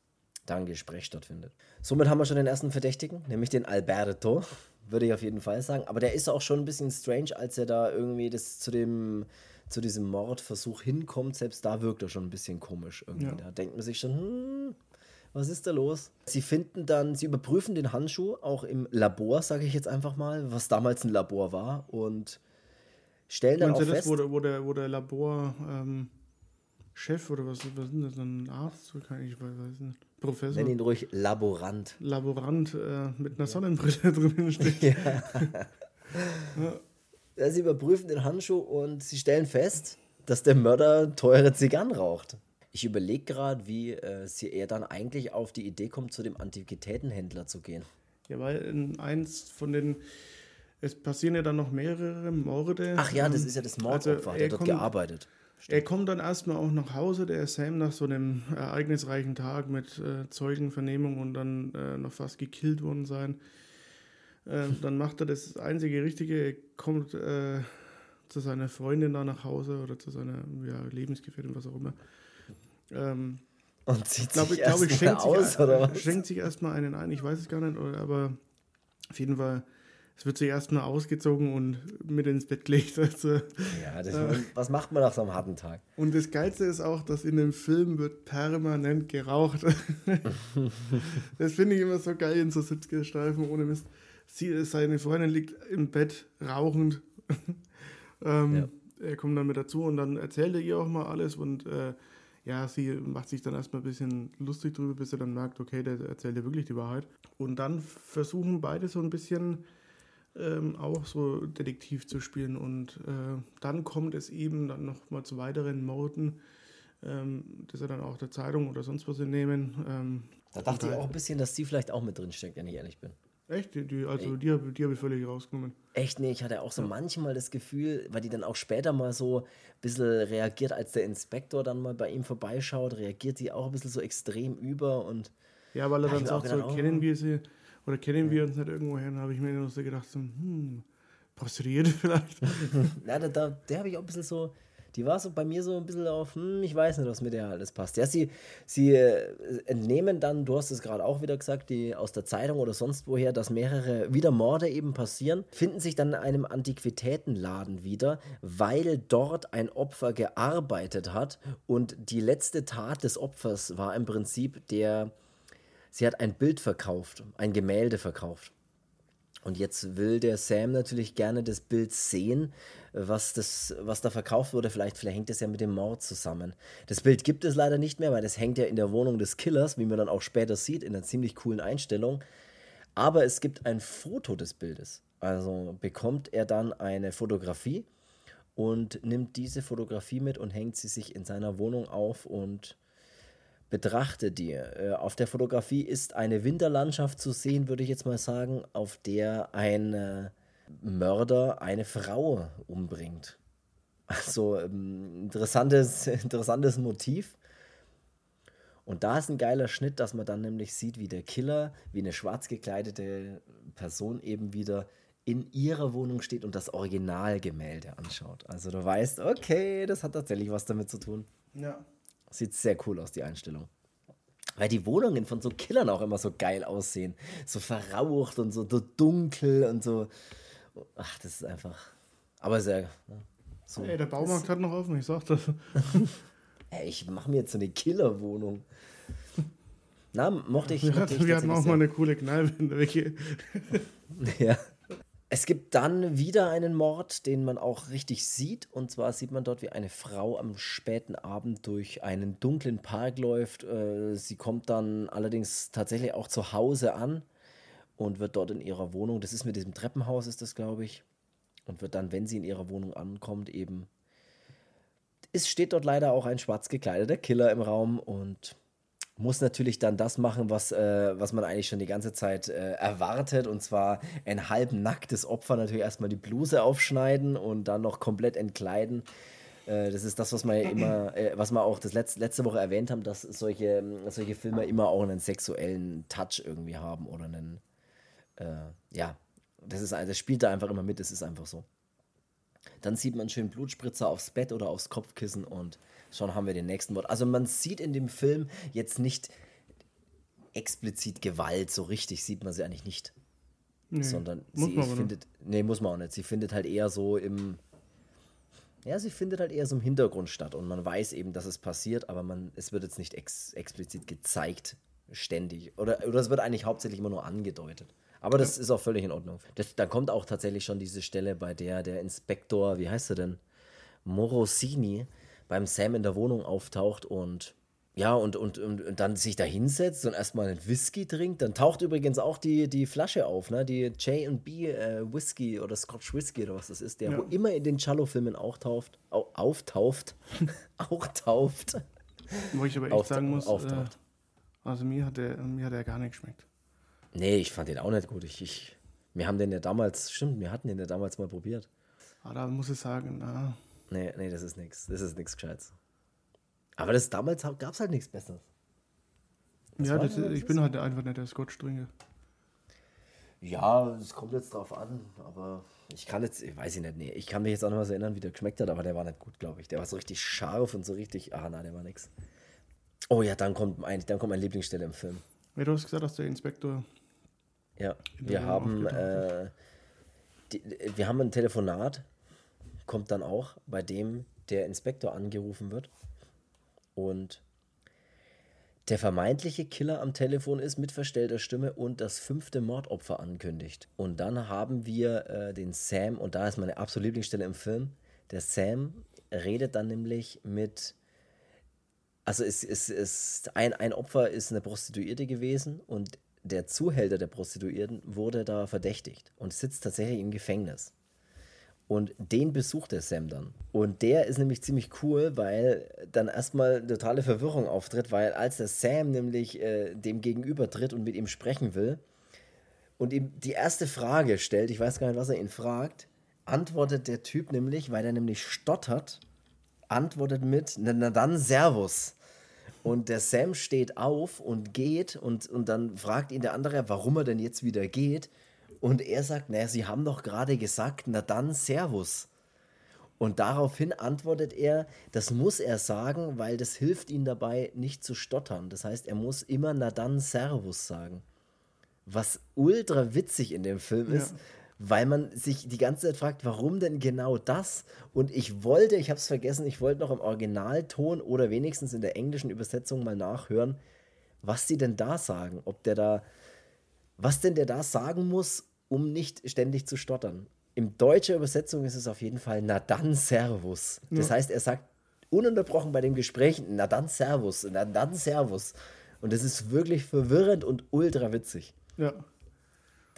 da ein Gespräch stattfindet. Somit haben wir schon den ersten Verdächtigen, nämlich den Alberto würde ich auf jeden Fall sagen. Aber der ist auch schon ein bisschen strange, als er da irgendwie das zu dem zu diesem Mordversuch hinkommt. Selbst da wirkt er schon ein bisschen komisch irgendwie. Ja. Da denkt man sich schon, hm, was ist da los? Sie finden dann, sie überprüfen den Handschuh auch im Labor, sage ich jetzt einfach mal, was damals ein Labor war und stellen dann Meinst auch fest, wo der, wo der, wo der Labor ähm, Chef oder was, was ist das, ein Arzt? Ich weiß nicht. Professor. Nenn ihn ruhig Laborant. Laborant äh, mit einer Sonnenbrille (laughs) drin steht. (laughs) ja. ja. Sie überprüfen den Handschuh und sie stellen fest, dass der Mörder teure Zigarren raucht. Ich überlege gerade, wie äh, sie er dann eigentlich auf die Idee kommt, zu dem Antiquitätenhändler zu gehen. Ja, weil in eins von den es passieren ja dann noch mehrere Morde. Ach ja, das ähm, ist ja das Mordopfer, also hat er dort gearbeitet. Stimmt. Er kommt dann erstmal auch nach Hause, der Sam, nach so einem ereignisreichen Tag mit äh, Zeugenvernehmung und dann äh, noch fast gekillt worden sein. Äh, (laughs) dann macht er das einzige Richtige, er kommt äh, zu seiner Freundin da nach Hause oder zu seiner ja, Lebensgefährtin, was auch immer. Ähm, und zieht glaub, sich glaub, ich, schenkt aus, sich, oder was? Schenkt sich erstmal einen ein, ich weiß es gar nicht, aber auf jeden Fall es wird sich erstmal ausgezogen und mit ins Bett gelegt. (laughs) Also, ja, das, äh, was macht man nach so einem harten Tag? Und das Geilste ist auch, dass in dem Film wird permanent geraucht. (laughs) das finde ich immer so geil in so 70er-Streifen, ohne Mist. Sie, seine Freundin liegt im Bett rauchend. (laughs) ähm, ja. Er kommt dann mit dazu und dann erzählt er ihr auch mal alles und äh, ja, sie macht sich dann erstmal ein bisschen lustig drüber, bis er dann merkt, okay, der erzählt ja wirklich die Wahrheit. Und dann versuchen beide so ein bisschen ähm, auch so Detektiv zu spielen. Und äh, dann kommt es eben dann nochmal zu weiteren Morden, ähm, dass er dann auch der Zeitung oder sonst was entnehmen. Ähm, da dachte ich auch ein bisschen, dass die vielleicht auch mit drin steckt, wenn ich ehrlich bin. Echt? Die, die also die, die, habe ich völlig rausgenommen. Echt? Nee, ich hatte auch so ja. manchmal das Gefühl, weil die dann auch später mal so ein bisschen reagiert, als der Inspektor dann mal bei ihm vorbeischaut, reagiert die auch ein bisschen so extrem über und. Ja, weil er dann sagt, so, kennen wir sie oder kennen wir uns nicht irgendwo her? habe ich mir nur so gedacht, so, hm, passiert (laughs) vielleicht. Na, da, da, der habe ich auch ein bisschen so, die war so bei mir so ein bisschen auf, hm, ich weiß nicht, was mit der alles passt. Ja, sie, sie äh, entnehmen dann, du hast es gerade auch wieder gesagt, die aus der Zeitung oder sonst woher, dass mehrere wieder Morde eben passieren, finden sich dann in einem Antiquitätenladen wieder, weil dort ein Opfer gearbeitet hat und die letzte Tat des Opfers war im Prinzip der sie hat ein Bild verkauft, ein Gemälde verkauft. Und jetzt will der Sam natürlich gerne das Bild sehen, was, das, was da verkauft wurde. Vielleicht, vielleicht hängt das ja mit dem Mord zusammen. Das Bild gibt es leider nicht mehr, weil das hängt ja in der Wohnung des Killers, wie man dann auch später sieht, in einer ziemlich coolen Einstellung. Aber es gibt ein Foto des Bildes. Also bekommt er dann eine Fotografie und nimmt diese Fotografie mit und hängt sie sich in seiner Wohnung auf und betrachte dir. Äh, auf der Fotografie ist eine Winterlandschaft zu sehen, würde ich jetzt mal sagen, auf der ein Mörder eine Frau umbringt. Also ähm, interessantes, (laughs) interessantes Motiv. Und da ist ein geiler Schnitt, dass man dann nämlich sieht, wie der Killer, wie eine schwarz gekleidete Person eben wieder in ihrer Wohnung steht und das Originalgemälde anschaut. Also du weißt, okay, das hat tatsächlich was damit zu tun. Ja. Sieht sehr cool aus, die Einstellung. Weil die Wohnungen von so Killern auch immer so geil aussehen. So verraucht und so, dunkel und so. Ach, das ist einfach. Aber sehr. Ne, so. Ey, der Baumarkt hat noch offen, ich sag das. (laughs) Ey, ich mache mir jetzt so eine Killerwohnung. Na, mochte ich. Wir, mochte ich wir hatten auch mal eine coole Kneipe in der Wecke. (laughs) ja. Es gibt dann wieder einen Mord, den man auch richtig sieht. Und zwar sieht man dort, wie eine Frau am späten Abend durch einen dunklen Park läuft. Äh, sie kommt dann allerdings tatsächlich auch zu Hause an und wird dort in ihrer Wohnung, das ist mit diesem Treppenhaus, ist das, glaube ich, und wird dann, wenn sie in ihrer Wohnung ankommt, eben. Es steht dort leider auch ein schwarz gekleideter Killer im Raum und muss natürlich dann das machen, was, äh, was man eigentlich schon die ganze Zeit äh, erwartet. Und zwar ein halb nacktes Opfer natürlich erstmal die Bluse aufschneiden und dann noch komplett entkleiden. Äh, das ist das, was man ja (clears throat) immer, äh, was wir auch das letzte, letzte Woche erwähnt haben, dass solche, solche Filme immer auch einen sexuellen Touch irgendwie haben oder einen, äh, ja, das, ist, das spielt da einfach immer mit, das ist einfach so. Dann sieht man schön Blutspritzer aufs Bett oder aufs Kopfkissen und schon haben wir den nächsten Wort. Also man sieht in dem Film jetzt nicht explizit Gewalt, so richtig sieht man sie eigentlich nicht. Nee, sondern sie findet, nee, muss man auch nicht. Sie findet halt eher so im, ja, sie findet halt eher so im Hintergrund statt und man weiß eben, dass es passiert, aber man, es wird jetzt nicht ex explizit gezeigt, ständig. Oder, oder es wird eigentlich hauptsächlich immer nur angedeutet. Aber das ja. ist auch völlig in Ordnung. Das, da kommt auch tatsächlich schon diese Stelle, bei der der Inspektor, wie heißt er denn? Morosini, beim Sam in der Wohnung auftaucht und ja, und, und, und, und dann sich da hinsetzt und erstmal einen Whisky trinkt. Dann taucht übrigens auch die, die Flasche auf, ne? Die J&B äh, Whisky oder Scotch Whisky oder was das ist, der ja. wo immer in den Cello-Filmen auch tauft, au, auftauft, (laughs) auch tauft. Wo ich aber echt Auft sagen muss, äh, also mir hat, der, mir hat der gar nicht geschmeckt. Nee, ich fand den auch nicht gut. Ich, ich, wir haben den ja damals, stimmt, wir hatten den ja damals mal probiert. Ah, da muss ich sagen, na, Nee, nee, das ist nichts. Das ist nichts Gescheites. Aber das damals gab es halt nichts Besseres. Das ja, das, ich bin halt einfach nicht der Scotch-Trinker. Ja, es kommt jetzt drauf an, aber ich kann jetzt, ich weiß ich nicht, nee, ich kann mich jetzt auch noch mal so erinnern, wie der geschmeckt hat, aber der war nicht gut, glaube ich. Der war so richtig scharf und so richtig, ah nein, der war nix. Oh ja, dann kommt mein, dann kommt meine Lieblingsstelle im Film. Ja, du hast gesagt, dass der Inspektor. Ja, wir haben, äh, die, wir haben ein Telefonat, kommt dann auch, bei dem der Inspektor angerufen wird. Und der vermeintliche Killer am Telefon ist mit verstellter Stimme und das fünfte Mordopfer ankündigt. Und dann haben wir äh, den Sam, und da ist meine absolute Lieblingsstelle im Film. Der Sam redet dann nämlich mit. Also es ist, ein, ein Opfer ist eine Prostituierte gewesen und der Zuhälter der Prostituierten wurde da verdächtigt und sitzt tatsächlich im Gefängnis. Und den besucht der Sam dann. Und der ist nämlich ziemlich cool, weil dann erstmal totale Verwirrung auftritt, weil als der Sam nämlich äh, dem gegenüber tritt und mit ihm sprechen will und ihm die erste Frage stellt, ich weiß gar nicht, was er ihn fragt, antwortet der Typ nämlich, weil er nämlich stottert, antwortet mit, na, na dann Servus. Und der Sam steht auf und geht und, und dann fragt ihn der andere, warum er denn jetzt wieder geht. Und er sagt, naja, Sie haben doch gerade gesagt, na dann Servus. Und daraufhin antwortet er, das muss er sagen, weil das hilft ihm dabei, nicht zu stottern. Das heißt, er muss immer na dann Servus sagen. Was ultra witzig in dem Film ist, ja. Weil man sich die ganze Zeit fragt, warum denn genau das? Und ich wollte, ich habe es vergessen, ich wollte noch im Originalton oder wenigstens in der englischen Übersetzung mal nachhören, was die denn da sagen. Ob der da, was denn der da sagen muss, um nicht ständig zu stottern. In deutscher Übersetzung ist es auf jeden Fall na dann Servus. Das ja. heißt, er sagt ununterbrochen bei dem Gespräch na dann Servus, na dann Servus. Und das ist wirklich verwirrend und ultra witzig. Ja.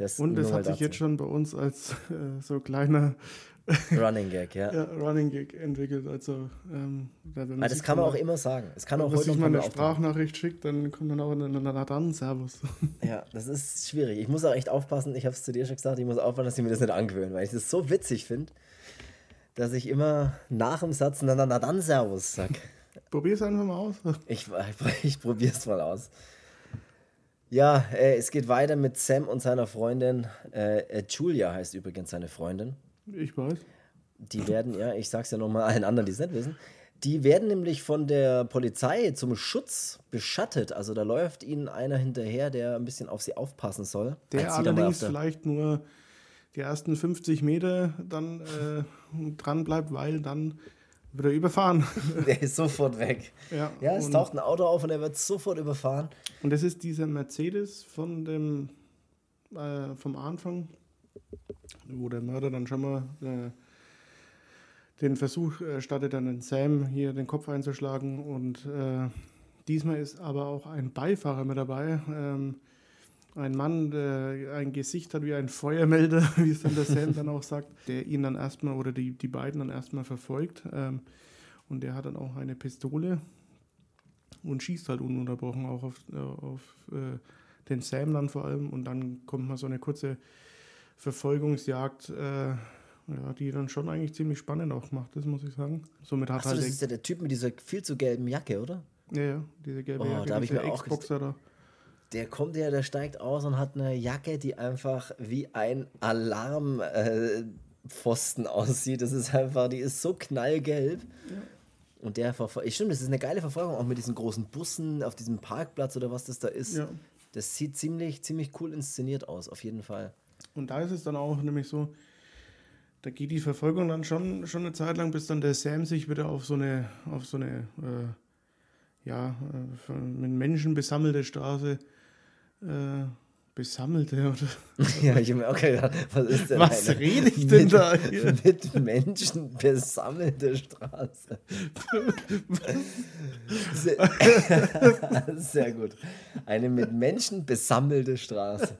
Das und das hat sich dazu. jetzt schon bei uns als (laughs) äh, so kleiner Running Gag, ja. (laughs) ja. Running Gag entwickelt. Also, ähm, da, Aber das kann man auch immer sagen. Es kann auch heute wenn man eine Sprachnachricht schickt, dann kommt dann auch eine, eine dann Servus. (laughs) Ja, das ist schwierig. Ich muss auch echt aufpassen. Ich habe es zu dir schon gesagt. Ich muss aufpassen, dass ich mir das nicht angewöhne, weil ich das so witzig finde, dass ich immer nach dem Satz na dann Servus sag. Probier's einfach mal aus. Ich, ich, ich probier's mal aus. Ja, äh, es geht weiter mit Sam und seiner Freundin. Äh, äh Julia heißt übrigens seine Freundin. Ich weiß. Die werden, ja, ich sag's ja nochmal allen anderen, die es nicht wissen, die werden nämlich von der Polizei zum Schutz beschattet. Also da läuft ihnen einer hinterher, der ein bisschen auf sie aufpassen soll. Der allerdings der vielleicht nur die ersten 50 Meter dann äh, dran bleibt, weil dann wird er überfahren. (laughs) Der ist sofort weg. Ja, ja es taucht ein Auto auf und er wird sofort überfahren. Und das ist dieser Mercedes von dem äh, vom Anfang, wo der Mörder dann schon mal äh, den Versuch äh, startet, dann den Sam hier den Kopf einzuschlagen. Und äh, diesmal ist aber auch ein Beifahrer mit dabei. Ähm, ein Mann, der ein Gesicht hat wie ein Feuermelder, (laughs) wie es dann der Sam dann auch sagt, der ihn dann erstmal oder die, die beiden dann erstmal verfolgt. Ähm, und der hat dann auch eine Pistole und schießt halt ununterbrochen auch auf, äh, auf äh, den Sam dann vor allem. Und dann kommt mal so eine kurze Verfolgungsjagd, äh, ja, die dann schon eigentlich ziemlich spannend auch macht, das muss ich sagen. Somit hat Achso, halt das ist ja der Typ mit dieser viel zu gelben Jacke, oder? Ja, ja, diese gelbe oh, Jacke, da ich mir auch da. Der kommt ja, der steigt aus und hat eine Jacke, die einfach wie ein Alarmpfosten äh, aussieht. Das ist einfach, die ist so knallgelb. Ja. Und der verfolgt. Stimmt, das ist eine geile Verfolgung, auch mit diesen großen Bussen auf diesem Parkplatz oder was das da ist. Ja. Das sieht ziemlich, ziemlich cool inszeniert aus, auf jeden Fall. Und da ist es dann auch nämlich so, da geht die Verfolgung dann schon, schon eine Zeit lang, bis dann der Sam sich wieder auf so eine, auf so eine, äh, ja, äh, mit Menschen besammelte Straße äh, besammelte oder? (laughs) ja, ich habe mir auch gedacht, was ist denn Was rede ich denn mit, da hier? Mit Menschen besammelte Straße. sehr, (laughs) sehr gut. Eine mit Menschen besammelte Straße.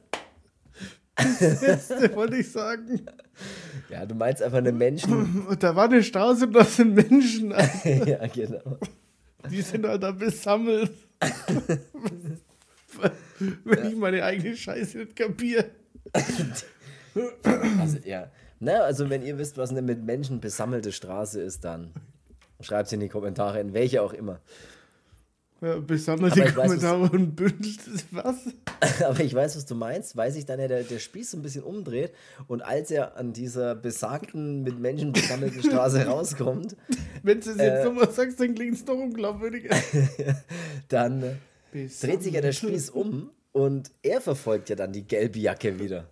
Das letzte wollte ich sagen. Ja, du meinst einfach eine Menschen. Und da war eine Straße und da sind Menschen. (laughs) ja, genau. Die sind halt da besammelt. Wenn ja. ich meine eigene Scheiße nicht kapiere. (laughs) also, ja. Na, also, wenn ihr wisst, was eine mit Menschen besammelte Straße ist, dann schreibt es in die Kommentare, in welche auch immer. Ja, besammelte Kommentare weiß, und bündelt was? (laughs) Aber ich weiß, was du meinst, weil sich dann ja der, der Spieß so ein bisschen umdreht und als er an dieser besagten, mit Menschen besammelten Straße (laughs) rauskommt. Wenn du es jetzt äh, nochmal sagst, dann klingt es doch unglaubwürdiger. dann Besammelt. dreht sich ja der Spieß um und er verfolgt ja dann die gelbe Jacke wieder.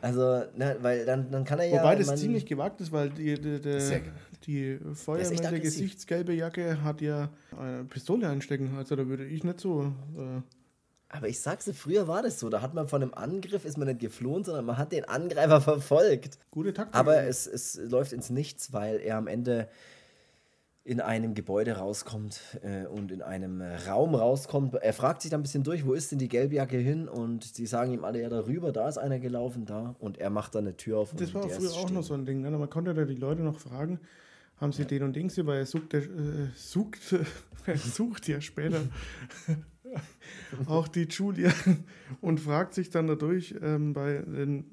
Also, ne, weil dann, dann kann er ja. Wobei das ziemlich gewagt ist, weil die, die, die, die Feuerwehr der gesichtsgelbe Jacke hat ja eine Pistole einstecken. Also da würde ich nicht so. Äh, Aber ich sag's dir, früher war das so. Da hat man von einem Angriff, ist man nicht geflohen, sondern man hat den Angreifer verfolgt. gute Taktik. Aber es, es läuft ins Nichts, weil er am Ende in einem Gebäude rauskommt äh, und in einem äh, Raum rauskommt. Er fragt sich dann ein bisschen durch, wo ist denn die Gelbjacke hin? Und sie sagen ihm alle, ja, darüber, da ist einer gelaufen, da. Und er macht dann eine Tür auf. das war früher auch stehen. noch so ein Ding. Ne? Man konnte da die Leute noch fragen, haben sie den und gesehen, weil er sucht, der, äh, sucht, (laughs) er sucht ja später (laughs) auch die Julia und fragt sich dann dadurch ähm, bei den,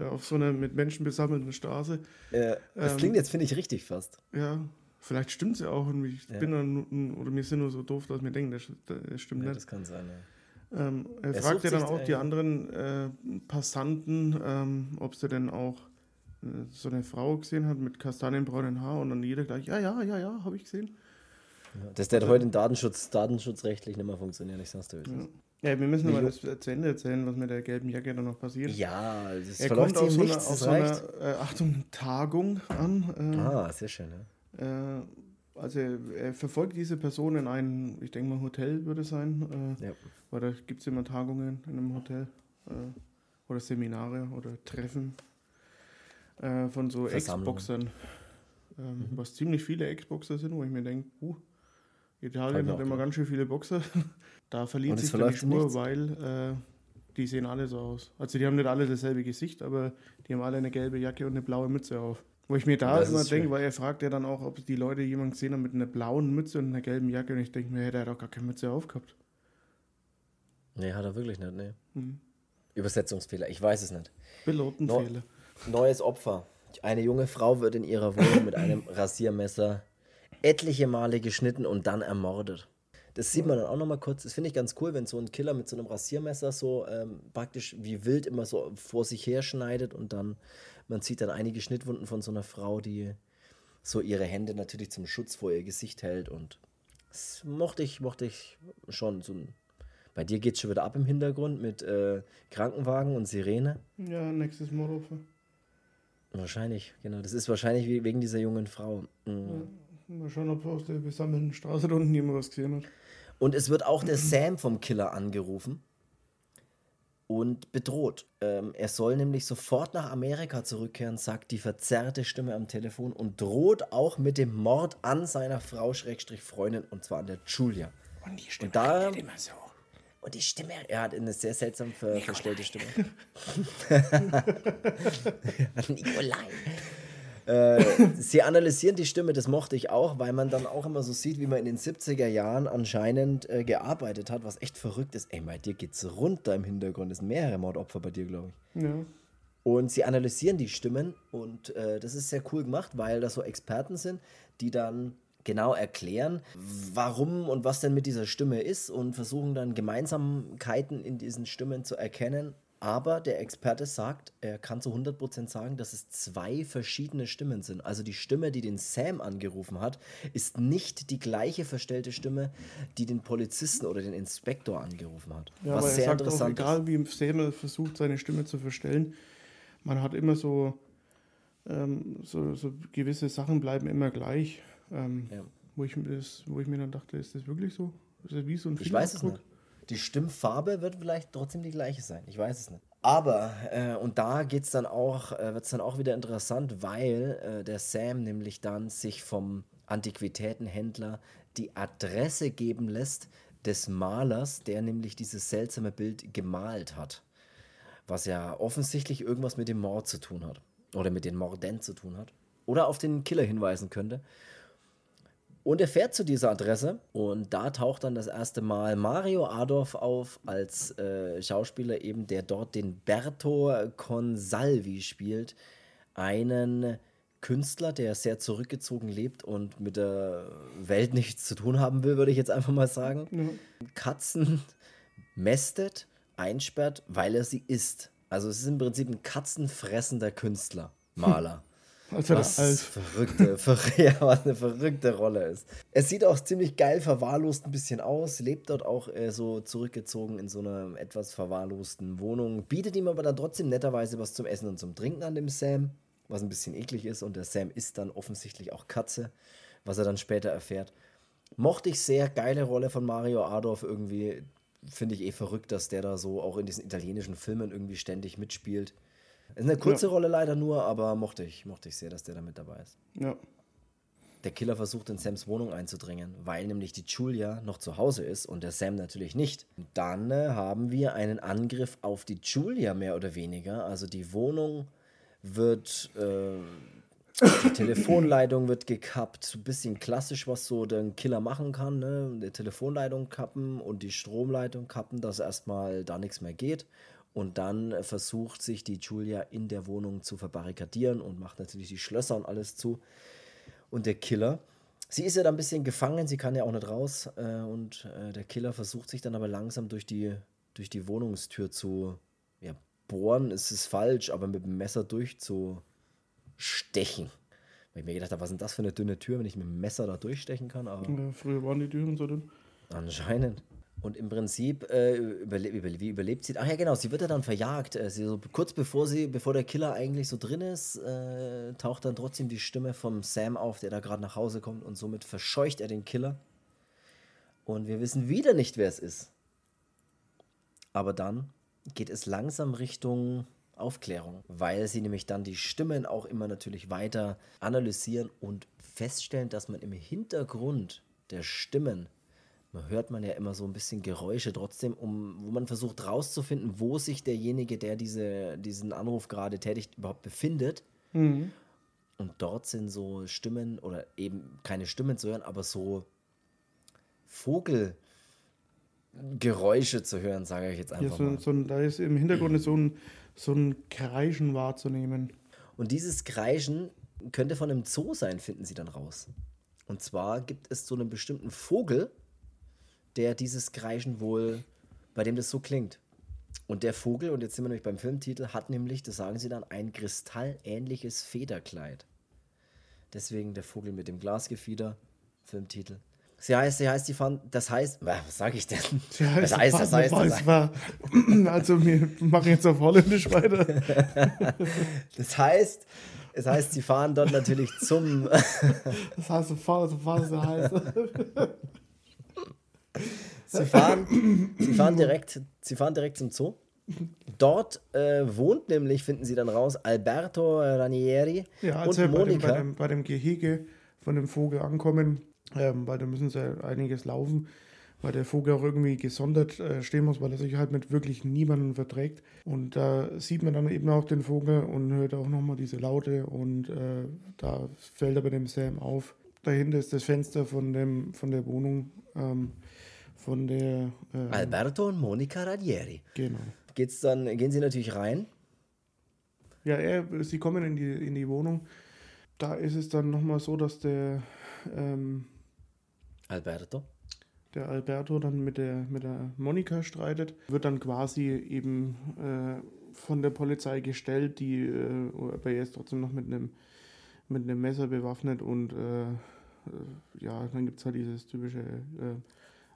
äh, auf so einer mit Menschen besammelten Straße, Äh, das Ähm, klingt jetzt, finde ich, richtig fast. ja, vielleicht stimmt es ja auch und ich Ja. bin dann, oder wir sind nur so doof, dass wir denken, das, das stimmt Ja, nicht. das kann sein, ja. Ähm, er, Er fragt ja dann auch die anderen äh, Passanten, ähm, ob sie denn auch äh, so eine Frau gesehen hat mit kastanienbraunen Haar und dann jeder gleich, ja, ja, ja, ja, habe ich gesehen. Ja, Das wird heute in Datenschutz, datenschutzrechtlich nicht mehr funktionieren, ich sag's dir. es Ja. Ja, wir müssen aber das zu Ende erzählen, was mit der gelben Jacke dann noch passiert. Ja, das er verläuft kommt auf so im nichts, auf das so einer äh, Achtung, Tagung an. Äh, Ah, sehr schön, ja. Äh, also er, er verfolgt diese Person in ein, ich denke mal, Hotel würde es sein. Äh, Ja. Weil da gibt es immer Tagungen in einem Hotel äh, oder Seminare oder Treffen äh, von so. Ex-Boxern. Ähm, Mhm. Was ziemlich viele Ex-Boxer sind, wo ich mir denke, uh, Italien ich hat immer ganz schön viele Boxer. (laughs) da verliert sich dann die Spur, nichts. weil äh, die sehen alle so aus. Also die haben nicht alle dasselbe Gesicht, aber die haben alle eine gelbe Jacke und eine blaue Mütze auf. Wo ich mir da immer denke, schön. weil er fragt ja dann auch, ob die Leute jemanden gesehen haben mit einer blauen Mütze und einer gelben Jacke und ich denke mir, hey, der hat doch gar keine Mütze aufgehabt. Nee, hat er wirklich nicht, nee. Mhm. Übersetzungsfehler, ich weiß es nicht. Pilotenfehler. Neues Opfer. Eine junge Frau wird in ihrer Wohnung mit einem (laughs) Rasiermesser etliche Male geschnitten und dann ermordet. Das sieht man dann auch nochmal kurz. Das finde ich ganz cool, wenn so ein Killer mit so einem Rasiermesser so ähm, praktisch wie wild immer so vor sich her schneidet und dann, man sieht dann einige Schnittwunden von so einer Frau, die so ihre Hände natürlich zum Schutz vor ihr Gesicht hält und das mochte ich, mochte ich schon. So ein, bei dir geht es schon wieder ab im Hintergrund mit äh, Krankenwagen und Sirene. Ja, nächstes Mordopfer. Wahrscheinlich, genau. Das ist wahrscheinlich we- wegen dieser jungen Frau. Mhm. Mal schauen, ob aus der besammelten Straße da unten jemand was gesehen hat. Und es wird auch der Sam vom Killer angerufen und bedroht. Ähm, er soll nämlich sofort nach Amerika zurückkehren, sagt die verzerrte Stimme am Telefon und droht auch mit dem Mord an seiner Frau, Schrägstrich Freundin, und zwar an der Julia. Und die Stimme Und da- immer so. Und die Stimme, er hat eine sehr seltsam ver verstellte Stimme. (laughs) (laughs) Nikolai. Äh, sie analysieren die Stimme, das mochte ich auch, weil man dann auch immer so sieht, wie man in den 70er Jahren anscheinend äh, gearbeitet hat, was echt verrückt ist. Ey, bei dir geht's runter im Hintergrund. Es sind mehrere Mordopfer bei dir, glaube ich. Ja. Und sie analysieren die Stimmen und äh, das ist sehr cool gemacht, weil das so Experten sind, die dann genau erklären, warum und was denn mit dieser Stimme ist und versuchen dann Gemeinsamkeiten in diesen Stimmen zu erkennen. Aber der Experte sagt, er kann zu 100% sagen, dass es zwei verschiedene Stimmen sind. Also die Stimme, die den Sam angerufen hat, ist nicht die gleiche verstellte Stimme, die den Polizisten oder den Inspektor angerufen hat. Ja, was aber er sehr sagt auch, interessant ist. egal wie man versucht, seine Stimme zu verstellen, man hat immer so, ähm, so, so gewisse Sachen bleiben immer gleich. Ähm, Ja. wo, ich, das, wo ich mir dann dachte, ist das wirklich so? Ist das wie so ein Ich weiß es nicht. Die Stimmfarbe wird vielleicht trotzdem die gleiche sein. Ich weiß es nicht. Aber, äh, und da geht's dann auch, äh, wird es dann auch wieder interessant, weil äh, der Sam nämlich dann sich vom Antiquitätenhändler die Adresse geben lässt des Malers, der nämlich dieses seltsame Bild gemalt hat. Was ja offensichtlich irgendwas mit dem Mord zu tun hat. Oder mit den Morden zu tun hat. Oder auf den Killer hinweisen könnte. Und er fährt zu dieser Adresse und da taucht dann das erste Mal Mario Adorf auf als äh, Schauspieler eben, der dort den Berto Consalvi spielt, einen Künstler, der sehr zurückgezogen lebt und mit der Welt nichts zu tun haben will, würde ich jetzt einfach mal sagen. Katzen mästet, einsperrt, weil er sie isst. Also es ist im Prinzip ein katzenfressender Künstler, Maler. Also was als verrückte, (laughs) ver ja, was eine verrückte Rolle ist. Es sieht auch ziemlich geil verwahrlost ein bisschen aus, lebt dort auch äh, so zurückgezogen in so einer etwas verwahrlosten Wohnung, bietet ihm aber dann trotzdem netterweise was zum Essen und zum Trinken an dem Sam, was ein bisschen eklig ist und der Sam isst dann offensichtlich auch Katze, was er dann später erfährt. Mochte ich sehr, geile Rolle von Mario Adorf irgendwie. Finde ich eh verrückt, dass der da so auch in diesen italienischen Filmen irgendwie ständig mitspielt. Ist eine kurze Ja. Rolle leider nur, aber mochte ich, mochte ich sehr, dass der da mit dabei ist. ja. Der Killer versucht in Sams Wohnung einzudringen, weil nämlich die Julia noch zu Hause ist und der Sam natürlich nicht. Dann äh, haben wir einen Angriff auf die Julia mehr oder weniger. Also die Wohnung wird, äh, die Telefonleitung wird gekappt. So ein bisschen klassisch, was so der Killer machen kann. Ne? Die Telefonleitung kappen und die Stromleitung kappen, dass erstmal da nichts mehr geht. Und dann äh, versucht sich die Julia in der Wohnung zu verbarrikadieren und macht natürlich die Schlösser und alles zu und der Killer. Sie ist ja da ein bisschen gefangen, sie kann ja auch nicht raus. Äh, und äh, der Killer versucht sich dann aber langsam durch die, durch die Wohnungstür zu ja, bohren. Es ist falsch, aber mit dem Messer durchzustechen. Weil ich mir gedacht habe, was ist denn das für eine dünne Tür, wenn ich mit dem Messer da durchstechen kann? Aber Ja, Früher waren die Türen so dünn. Anscheinend. Und im Prinzip, äh, überle überle wie überlebt sie? Ach ja, genau, sie wird ja dann verjagt. Äh, sie so, kurz bevor sie, bevor der Killer eigentlich so drin ist, äh, taucht dann trotzdem die Stimme vom Sam auf, der da gerade nach Hause kommt und somit verscheucht er den Killer. Und wir wissen wieder nicht, wer es ist. Aber dann geht es langsam Richtung Aufklärung, weil sie nämlich dann die Stimmen auch immer natürlich weiter analysieren und feststellen, dass man im Hintergrund der Stimmen man hört man ja immer so ein bisschen Geräusche trotzdem, um, wo man versucht rauszufinden, wo sich derjenige, der diese, diesen Anruf gerade tätigt, überhaupt befindet. Mhm. Und dort sind so Stimmen oder eben keine Stimmen zu hören, aber so Vogelgeräusche zu hören, sage ich jetzt Ja, einfach so, mal. so ein, da ist im Hintergrund so ein, so ein Kreischen wahrzunehmen. Und dieses Kreischen könnte von einem Zoo sein, finden sie dann raus. Und zwar gibt es so einen bestimmten Vogel, der dieses Kreischen wohl, bei dem das so klingt. Und der Vogel, und jetzt sind wir nämlich beim Filmtitel, hat nämlich, das sagen sie dann, ein kristallähnliches Federkleid. Deswegen der Vogel mit dem Glasgefieder, Filmtitel. Sie heißt, sie heißt, die fand, das heißt, was sage ich denn? (laughs) Sie heißt, das heißt, das heißt, das heißt, (laughs) also wir machen jetzt auf Holländisch weiter. (laughs) das heißt, es heißt, sie fahren dort natürlich zum, Das heißt, so fahr, so fahr, so heißt. Sie fahren, sie fahren, direkt, sie fahren direkt zum Zoo. Dort äh, wohnt nämlich, finden sie dann raus, Alberto Ranieri Ja, als und bei dem, Monika. bei, dem, bei dem Gehege von dem Vogel ankommen, ähm, weil da müssen sie einiges laufen, weil der Vogel auch irgendwie gesondert äh, stehen muss, weil er sich halt mit wirklich niemandem verträgt. Und da sieht man dann eben auch den Vogel und hört auch nochmal diese Laute und äh, da fällt er bei dem Sam auf. Dahinter ist das Fenster von, dem, von der Wohnung, ähm, von der... Äh, Alberto und Monika Ranieri. genau. Geht's dann, gehen sie natürlich rein. Ja, er, sie kommen in die, in die Wohnung. Da ist es dann nochmal so, dass der, ähm, Alberto. der Alberto dann mit der, mit der Monika streitet. Wird dann quasi eben äh, von der Polizei gestellt, die, äh, aber er ist trotzdem noch mit einem mit einem Messer bewaffnet und äh, äh, ja, dann gibt es halt dieses typische äh,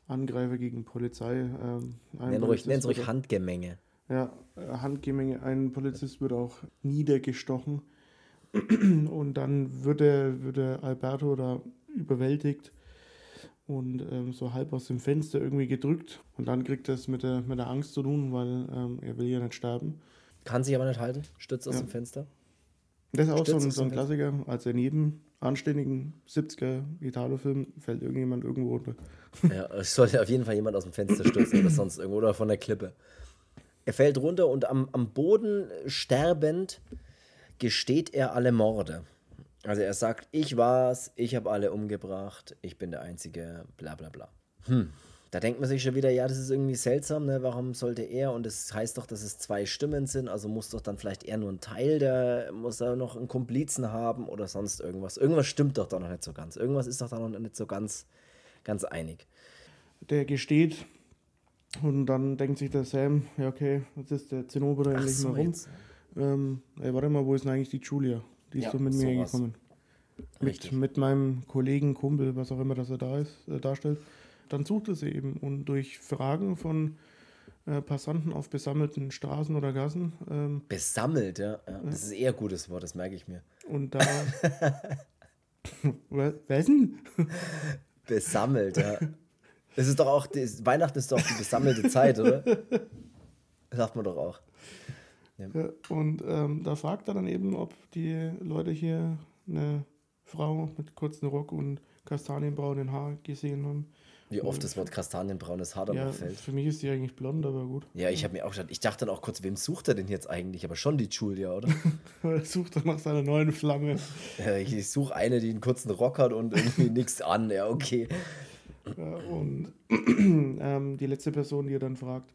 Angreifer gegen Polizei. Ähm, ein Nenn ruhig, nenn's ruhig wird- Handgemenge. ja, äh, Handgemenge. Ein Polizist wird auch niedergestochen. (clears throat) Und dann wird der, wird der Alberto da überwältigt und ähm, so halb aus dem Fenster irgendwie gedrückt. Und dann kriegt er es mit der, mit der Angst zu tun, weil ähm, er will ja nicht sterben. Kann sich aber nicht halten. Stürzt aus Ja. dem Fenster. Das ist auch so ein, so ein. Klassiker. Als in jedem anständigen 70er Italo-Film fällt irgendjemand irgendwo runter. Ja, es sollte auf jeden Fall jemand aus dem Fenster stürzen oder sonst irgendwo oder von der Klippe. Er fällt runter und am, am Boden sterbend gesteht er alle Morde. Also er sagt, ich war's, ich habe alle umgebracht, ich bin der Einzige, bla bla bla. Hm. Da denkt man sich schon wieder, ja, das ist irgendwie seltsam, ne? Warum sollte er? Und es das heißt doch, dass es zwei Stimmen sind, also muss doch dann vielleicht er nur ein Teil, der muss da noch einen Komplizen haben oder sonst irgendwas. Irgendwas stimmt doch da noch nicht so ganz. Irgendwas ist doch da noch nicht so ganz, ganz einig. Der gesteht und dann denkt sich der Sam, ja okay, jetzt ist der Zinnober endlich so, mal rum. Ähm, ey, warte mal, wo ist denn eigentlich die Julia? Die ist Ja, so mit mir gekommen. Mit, mit meinem Kollegen, Kumpel, was auch immer, dass er da ist, äh, darstellt. Dann sucht er sie eben und durch Fragen von äh, Passanten auf besammelten Straßen oder Gassen ähm, Besammelt, ja. ja. Das ist eher ein gutes Wort, das merke ich mir. und (laughs) da. (laughs) Was denn? (laughs) Besammelt, ja. Es ist doch auch, die, Weihnachten ist doch die besammelte Zeit, oder? Das sagt man doch auch. Ja, und ähm, da fragt er dann eben, ob die Leute hier eine Frau mit kurzem Rock und kastanienbraunen Haar gesehen haben. Wie oft das Wort kastanienbraunes Haar da Ja, fällt. für mich ist die eigentlich blond, aber gut. Ja, ich habe mir auch gedacht, ich dachte dann auch kurz, wem sucht er denn jetzt eigentlich? Aber schon die Julia, oder? (laughs) Er sucht dann nach seiner neuen Flamme. Ja, ich ich suche eine, die einen kurzen Rock hat und irgendwie (laughs) nichts an. Ja, okay. Ja, und (clears throat) ähm, die letzte Person, die er dann fragt,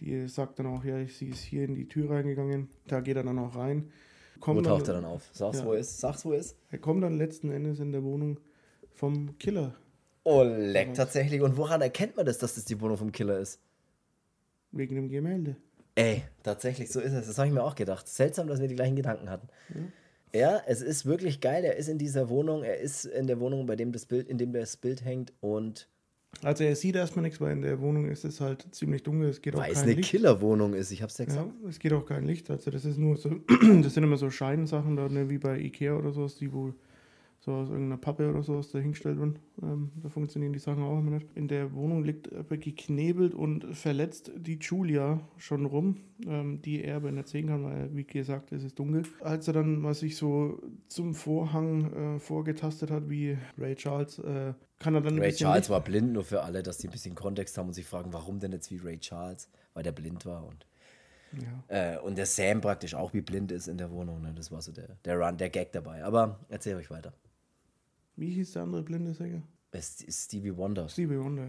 die sagt dann auch, ja, sie ist hier in die Tür reingegangen. Da geht er dann auch rein. Wo Kommt taucht er dann auf? Sag's, Ja. wo er ist. Sag's, wo er ist. Er kommt dann letzten Endes in der Wohnung vom Killer. Oh, leck, tatsächlich. Und woran erkennt man das, dass das die Wohnung vom Killer ist? Wegen dem Gemälde. Ey, tatsächlich, so ist es. Das habe ich mir auch gedacht. Seltsam, dass wir die gleichen Gedanken hatten. Ja, es ist wirklich geil. Er ist in dieser Wohnung. Er ist in der Wohnung, bei dem das Bild, in dem das Bild hängt und Also er sieht erstmal nichts, weil in der Wohnung ist es halt ziemlich dunkel. Es geht auch weil es eine. Killerwohnung ist. Ich hab's ja Ja, gesagt. es geht auch kein Licht. Also das ist nur so, (clears throat) das sind immer so Scheinsachen, da, ne, wie bei Ikea oder sowas, die wo so aus irgendeiner Pappe oder sowas da hingestellt werden. Ähm, da funktionieren die Sachen auch immer nicht. In der Wohnung liegt aber geknebelt und verletzt die Julia schon rum, ähm, die er aber nicht sehen kann, weil, wie gesagt, es ist dunkel. Als er dann mal sich so zum Vorhang äh, vorgetastet hat, wie Ray Charles, äh, kann er dann Ray Charles war blind, nur für alle, dass die ein bisschen Kontext haben und sich fragen, warum denn jetzt wie Ray Charles? Weil der blind war und, Ja. äh, und der Sam praktisch auch wie blind ist in der Wohnung. Ne? Das war so der, der Run, der Gag dabei. Aber erzähl euch weiter. Wie hieß der andere blinde Sänger? Es ist Stevie Wonder. Stevie Wonder. ja.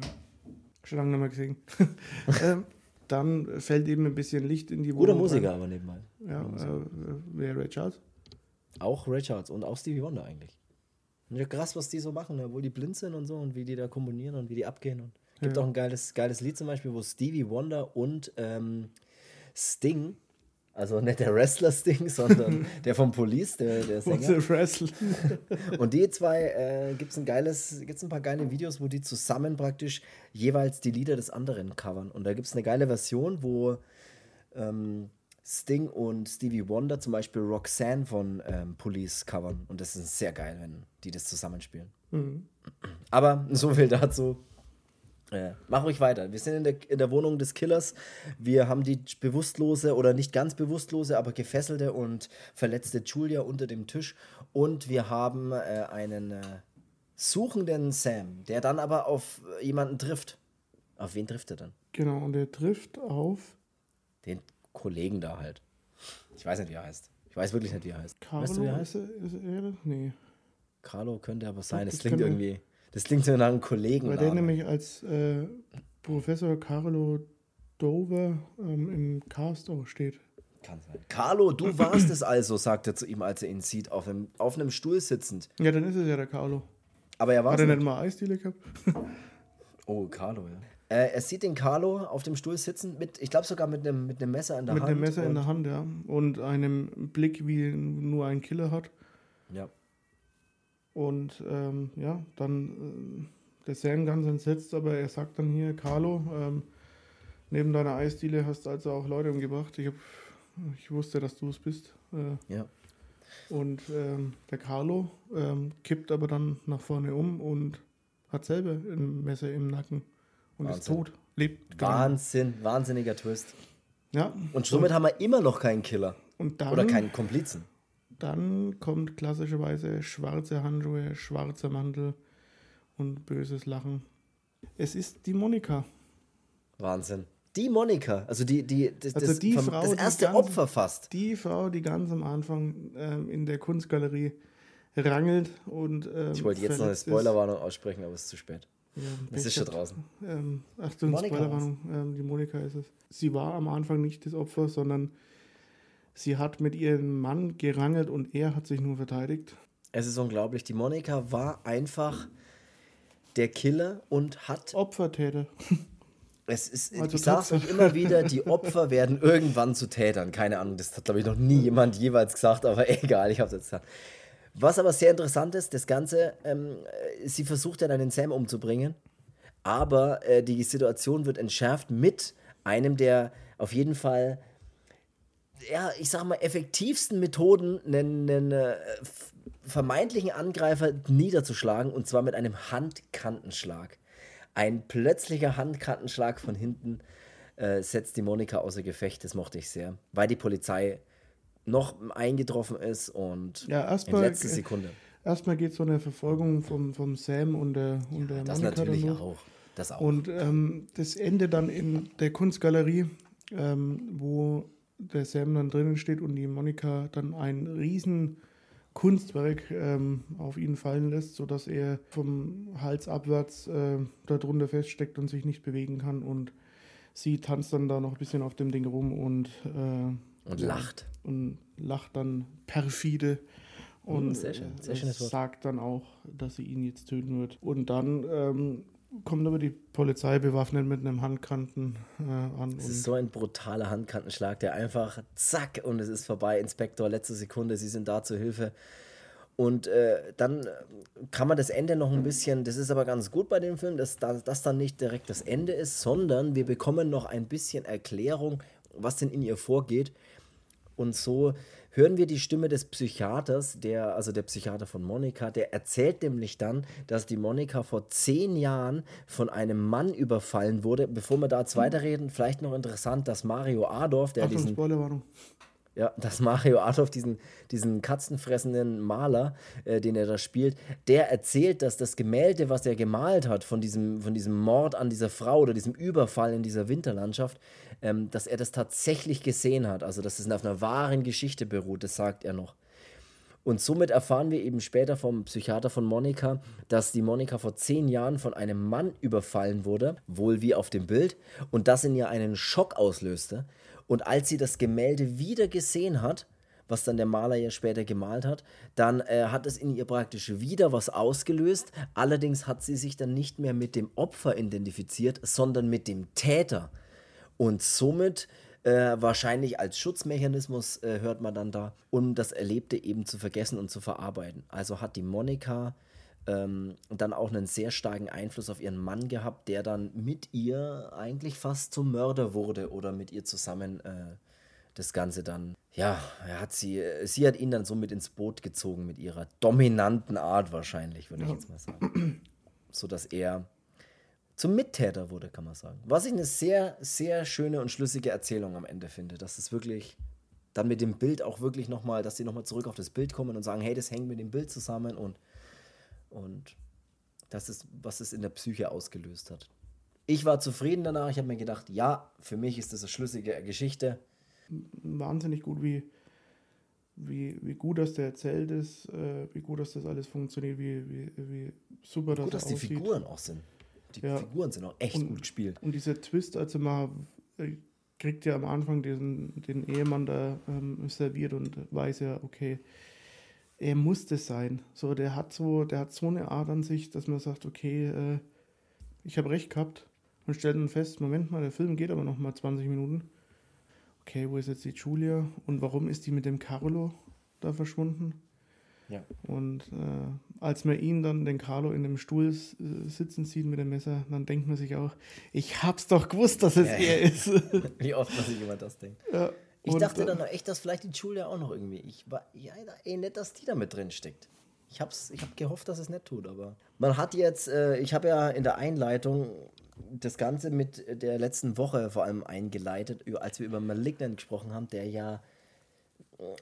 Schon lange nicht mehr gesehen. (laughs) ähm, dann fällt eben ein bisschen Licht in die Guter Wohnung. Musiker rein. aber nebenbei. Ja, äh, wer Ray Charles? Auch Ray Charles und auch Stevie Wonder eigentlich. Ja, krass, was die so machen, ne? obwohl die blind sind und so und wie die da komponieren und wie die abgehen. Und gibt Ja. auch ein geiles, geiles Lied zum Beispiel, wo Stevie Wonder und ähm, Sting, also nicht der Wrestler Sting, sondern (laughs) der vom Police, der, der Sänger. What's Wrestle? (laughs) Und die zwei äh, gibt es ein geiles, gibt's ein paar geile Videos, wo die zusammen praktisch jeweils die Lieder des anderen covern. Und da gibt es eine geile Version, wo ähm, Sting und Stevie Wonder zum Beispiel Roxanne von ähm, Police covern. Und das ist sehr geil, wenn die das zusammenspielen. Mhm. Aber so viel dazu. Äh, mach ruhig weiter. Wir sind in der, in der Wohnung des Killers. Wir haben die bewusstlose oder nicht ganz bewusstlose, aber gefesselte und verletzte Julia unter dem Tisch. Und wir haben äh, einen äh, suchenden Sam, der dann aber auf äh, jemanden trifft. Auf wen trifft er dann? Genau, und er trifft auf Den Kollegen da halt. Ich weiß nicht, wie er heißt. Ich weiß wirklich nicht, wie er heißt. Carlo. weißt du, wie er ist, heißt? er, ist er? Nee. Carlo könnte aber sein. Das klingt irgendwie. Das klingt so nach einem Kollegen. Weil der nämlich als äh, Professor Carlo Dover ähm, im Cast auch steht. Kann sein. Carlo, du warst es also, sagt er zu ihm, als er ihn sieht, auf einem, auf einem Stuhl sitzend. Ja, dann ist es ja der Carlo. Aber er war Hat er nicht. mal Eisdiele gehabt? (laughs) Oh, Carlo, ja. Äh, er sieht den Carlo auf dem Stuhl sitzen, mit, ich glaube sogar mit einem mit einem Messer in der Mit Hand. dem Messer in der Hand, ja. Und einem Blick, wie nur ein Killer hat. Ja. Und ähm, ja, dann ähm, der Sam ganz entsetzt, aber er sagt dann hier, Carlo, ähm, neben deiner Eisdiele hast du also auch Leute umgebracht. Ich, hab, ich wusste, dass du es bist. Äh, Ja. und ähm, der Carlo ähm, kippt aber dann nach vorne um und hat selber ein Messer im Nacken und ist Wahnsinn. tot. Lebt. gar Wahnsinn, wahnsinniger Twist. Ja. Und somit haben wir immer noch keinen Killer. und dann, Oder keinen Komplizen. Dann kommt klassischerweise schwarze Handschuhe, schwarzer Mantel und böses Lachen. Es ist die Monika. Wahnsinn. Die Monika, also die, die, das, Also die vom- Frau, das die erste ganz- Opfer fast. Die Frau, die ganz am Anfang ähm, in der Kunstgalerie rangelt und. Ähm, Ich wollte jetzt noch eine. Spoilerwarnung aussprechen, aber es ist zu spät. Ja, Es ist schon draußen. Ähm, Achtung, Spoilerwarnung, ähm, die Monika ist es. Sie war am Anfang nicht das Opfer, sondern sie hat mit ihrem Mann gerangelt und er hat sich nur verteidigt. Es ist unglaublich. Die Monika war einfach der Killer und hat Opfertäter. (laughs) Es ist, also ich sage es immer wieder, die Opfer werden irgendwann zu Tätern. Keine Ahnung, das hat, glaube ich, noch nie jemand jeweils gesagt, aber (laughs) egal, ich habe es jetzt gesagt. Was aber sehr interessant ist, das Ganze, ähm, sie versucht ja dann den Sam umzubringen, aber äh, die Situation wird entschärft mit einem der auf jeden Fall, ja, ich sag mal, effektivsten Methoden, einen, einen äh, vermeintlichen Angreifer niederzuschlagen und zwar mit einem Handkantenschlag. Ein plötzlicher Handkantenschlag von hinten äh, setzt die Monika außer Gefecht. Das mochte ich sehr, weil die Polizei noch eingetroffen ist und ja, in letzter Sekunde. Erstmal geht so eine Verfolgung vom, vom Sam und der, und der das Monika natürlich auch. Das auch. Und ähm, das Ende dann in der Kunstgalerie, ähm, wo der Sam dann drinnen steht und die Monika dann ein riesen Kunstwerk ähm, auf ihn fallen lässt, sodass er vom Hals abwärts äh, darunter feststeckt und sich nicht bewegen kann. Und sie tanzt dann da noch ein bisschen auf dem Ding rum und, äh, und lacht. Und lacht dann perfide. Und sehr schön. Sehr sagt dann auch, dass sie ihn jetzt töten wird. Und dann ähm, kommt aber die Polizei bewaffnet mit einem Handkanten äh, an. Es ist so ein brutaler Handkantenschlag, der einfach zack und es ist vorbei. Inspektor, letzte Sekunde, Sie sind da zur Hilfe. Und äh, dann kann man das Ende noch ein bisschen, das ist aber ganz gut bei dem Film, dass das dann nicht direkt das Ende ist, sondern wir bekommen noch ein bisschen Erklärung, was denn in ihr vorgeht. Und so hören wir die Stimme des Psychiaters, der, also der Psychiater von Monika, der erzählt nämlich dann, dass die Monika vor zehn Jahren von einem Mann überfallen wurde. Bevor wir da jetzt weiterreden, vielleicht noch interessant, dass Mario Adorf, der Achtung, diesen. Spoilerwarnung. Ja, dass Mario Adolf, diesen, diesen katzenfressenden Maler, äh, den er da spielt, der erzählt, dass das Gemälde, was er gemalt hat von diesem, von diesem Mord an dieser Frau oder diesem Überfall in dieser Winterlandschaft, ähm, dass er das tatsächlich gesehen hat. Also, dass es auf einer wahren Geschichte beruht, das sagt er noch. Und somit erfahren wir eben später vom Psychiater von Monika, dass die Monika vor zehn Jahren von einem Mann überfallen wurde, wohl wie auf dem Bild, und das in ihr einen Schock auslöste. Und als sie das Gemälde wieder gesehen hat, was dann der Maler ja später gemalt hat, dann äh, hat es in ihr praktisch wieder was ausgelöst. Allerdings hat sie sich dann nicht mehr mit dem Opfer identifiziert, sondern mit dem Täter. Und somit äh, wahrscheinlich als Schutzmechanismus äh, hört man dann da, um das Erlebte eben zu vergessen und zu verarbeiten. Also hat die Monika ähm, dann auch einen sehr starken Einfluss auf ihren Mann gehabt, der dann mit ihr eigentlich fast zum Mörder wurde oder mit ihr zusammen äh, das Ganze dann, ja, er hat sie, sie hat ihn dann so mit ins Boot gezogen mit ihrer dominanten Art wahrscheinlich, würde ich jetzt mal sagen. So dass er zum Mittäter wurde, kann man sagen. Was ich eine sehr, sehr schöne und schlüssige Erzählung am Ende finde, dass es wirklich dann mit dem Bild auch wirklich nochmal, dass sie nochmal zurück auf das Bild kommen und sagen, hey, das hängt mit dem Bild zusammen und, und das ist, was es in der Psyche ausgelöst hat. Ich war zufrieden danach, ich habe mir gedacht, ja, für mich ist das eine schlüssige Geschichte. Wahnsinnig gut, wie, wie, wie gut das der erzählt ist, äh, wie gut dass das alles funktioniert, wie, wie, wie super das gut, dass aussieht. die Figuren auch sind. Die ja. Figuren sind auch echt und, gut gespielt. Und dieser Twist, also man äh, kriegt ja am Anfang diesen, den Ehemann da ähm, serviert und weiß ja, okay, er muss das sein. So, der hat so, der hat so eine Art an sich, dass man sagt, okay, äh, ich habe recht gehabt und stellt dann fest, Moment mal, der Film geht aber noch mal 20 Minuten. Okay, wo ist jetzt die Julia und warum ist die mit dem Carlo da verschwunden? Ja. Und äh, als man ihn dann, den Carlo, in dem Stuhl äh, sitzen sieht mit dem Messer, dann denkt man sich auch, ich hab's doch gewusst, dass es ja, er ist. (laughs) Wie oft man sich jemand das denkt. Ja. Ich dachte dann noch echt, dass vielleicht die Julia auch noch irgendwie. Ich war, ja, ey, nicht, dass die da mit drin steckt. Ich hab's, ich hab gehofft, dass es nicht tut, aber. Man hat jetzt, äh, ich habe ja in der Einleitung das Ganze mit der letzten Woche vor allem eingeleitet, als wir über Malignant gesprochen haben, der ja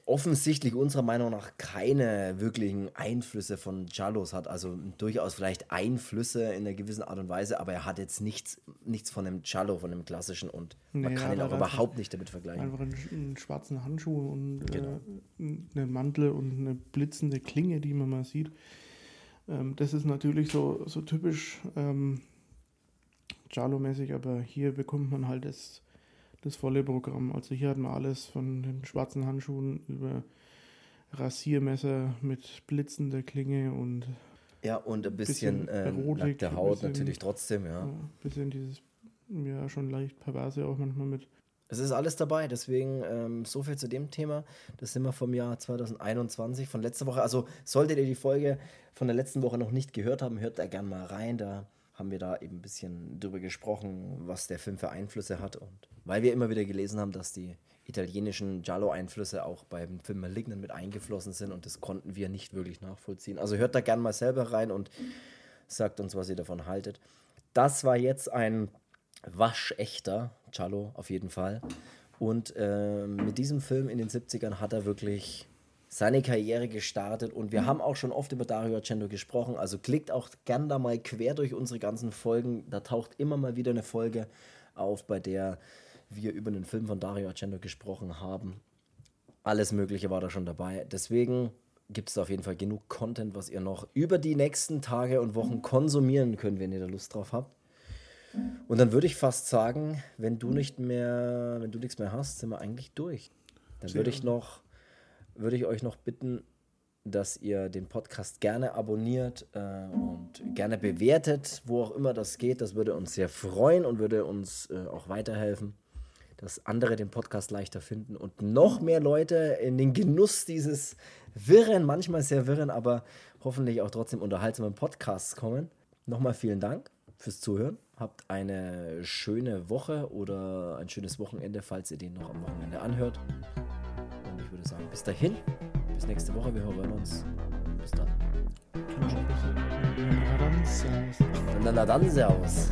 offensichtlich unserer Meinung nach keine wirklichen Einflüsse von Jalos hat. Also durchaus vielleicht Einflüsse in einer gewissen Art und Weise, aber er hat jetzt nichts, nichts von einem Jallo, von einem klassischen und man kann ihn auch überhaupt nicht damit vergleichen. Einfach einen, einen schwarzen Handschuh und äh, genau. äh, einen Mantel und eine blitzende Klinge, die man mal sieht. Ähm, das ist natürlich so, so typisch ähm, Jalo-mäßig, aber hier bekommt man halt das das volle Programm. Also hier hat man alles von den schwarzen Handschuhen über Rasiermesser mit blitzender Klinge und ja und ein bisschen, bisschen äh, nackte Haut bisschen, natürlich trotzdem, ja. Ein bisschen dieses ja schon leicht perverse auch manchmal mit. Es ist alles dabei, deswegen ähm, so viel zu dem Thema. Das sind wir vom Jahr 2021, von letzter Woche. Also solltet ihr die Folge von der letzten Woche noch nicht gehört haben, hört da gerne mal rein. Da haben wir da eben ein bisschen drüber gesprochen, was der Film für Einflüsse hat. Und weil wir immer wieder gelesen haben, dass die italienischen Giallo-Einflüsse auch beim Film Malignant mit eingeflossen sind und das konnten wir nicht wirklich nachvollziehen. Also hört da gerne mal selber rein und sagt uns, was ihr davon haltet. Das war jetzt ein waschechter Giallo auf jeden Fall. Und äh, mit diesem Film in den 70ern hat er wirklich seine Karriere gestartet und wir mhm. haben auch schon oft über Dario Argento gesprochen. Also klickt auch gern da mal quer durch unsere ganzen Folgen. Da taucht immer mal wieder eine Folge auf, bei der wir über den Film von Dario Argento gesprochen haben. Alles Mögliche war da schon dabei. Deswegen gibt es auf jeden Fall genug Content, was ihr noch über die nächsten Tage und Wochen konsumieren könnt, wenn ihr da Lust drauf habt. Und dann würde ich fast sagen, wenn du nicht mehr, wenn du nichts mehr hast, sind wir eigentlich durch. Dann würde ich noch, würde ich euch noch bitten, dass ihr den Podcast gerne abonniert äh, und gerne bewertet, wo auch immer das geht. Das würde uns sehr freuen und würde uns äh, auch weiterhelfen, dass andere den Podcast leichter finden und noch mehr Leute in den Genuss dieses wirren, manchmal sehr wirren, aber hoffentlich auch trotzdem unterhaltsamen Podcasts kommen. Nochmal vielen Dank fürs Zuhören. Habt eine schöne Woche oder ein schönes Wochenende, falls ihr den noch am Wochenende anhört. Würde sagen, bis dahin, bis nächste Woche. Wir hören uns. Bis dann. Na dann, Servus.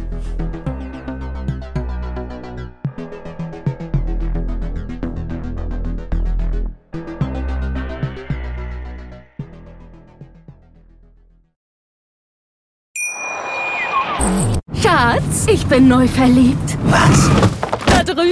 Schatz, ich bin neu verliebt. Was?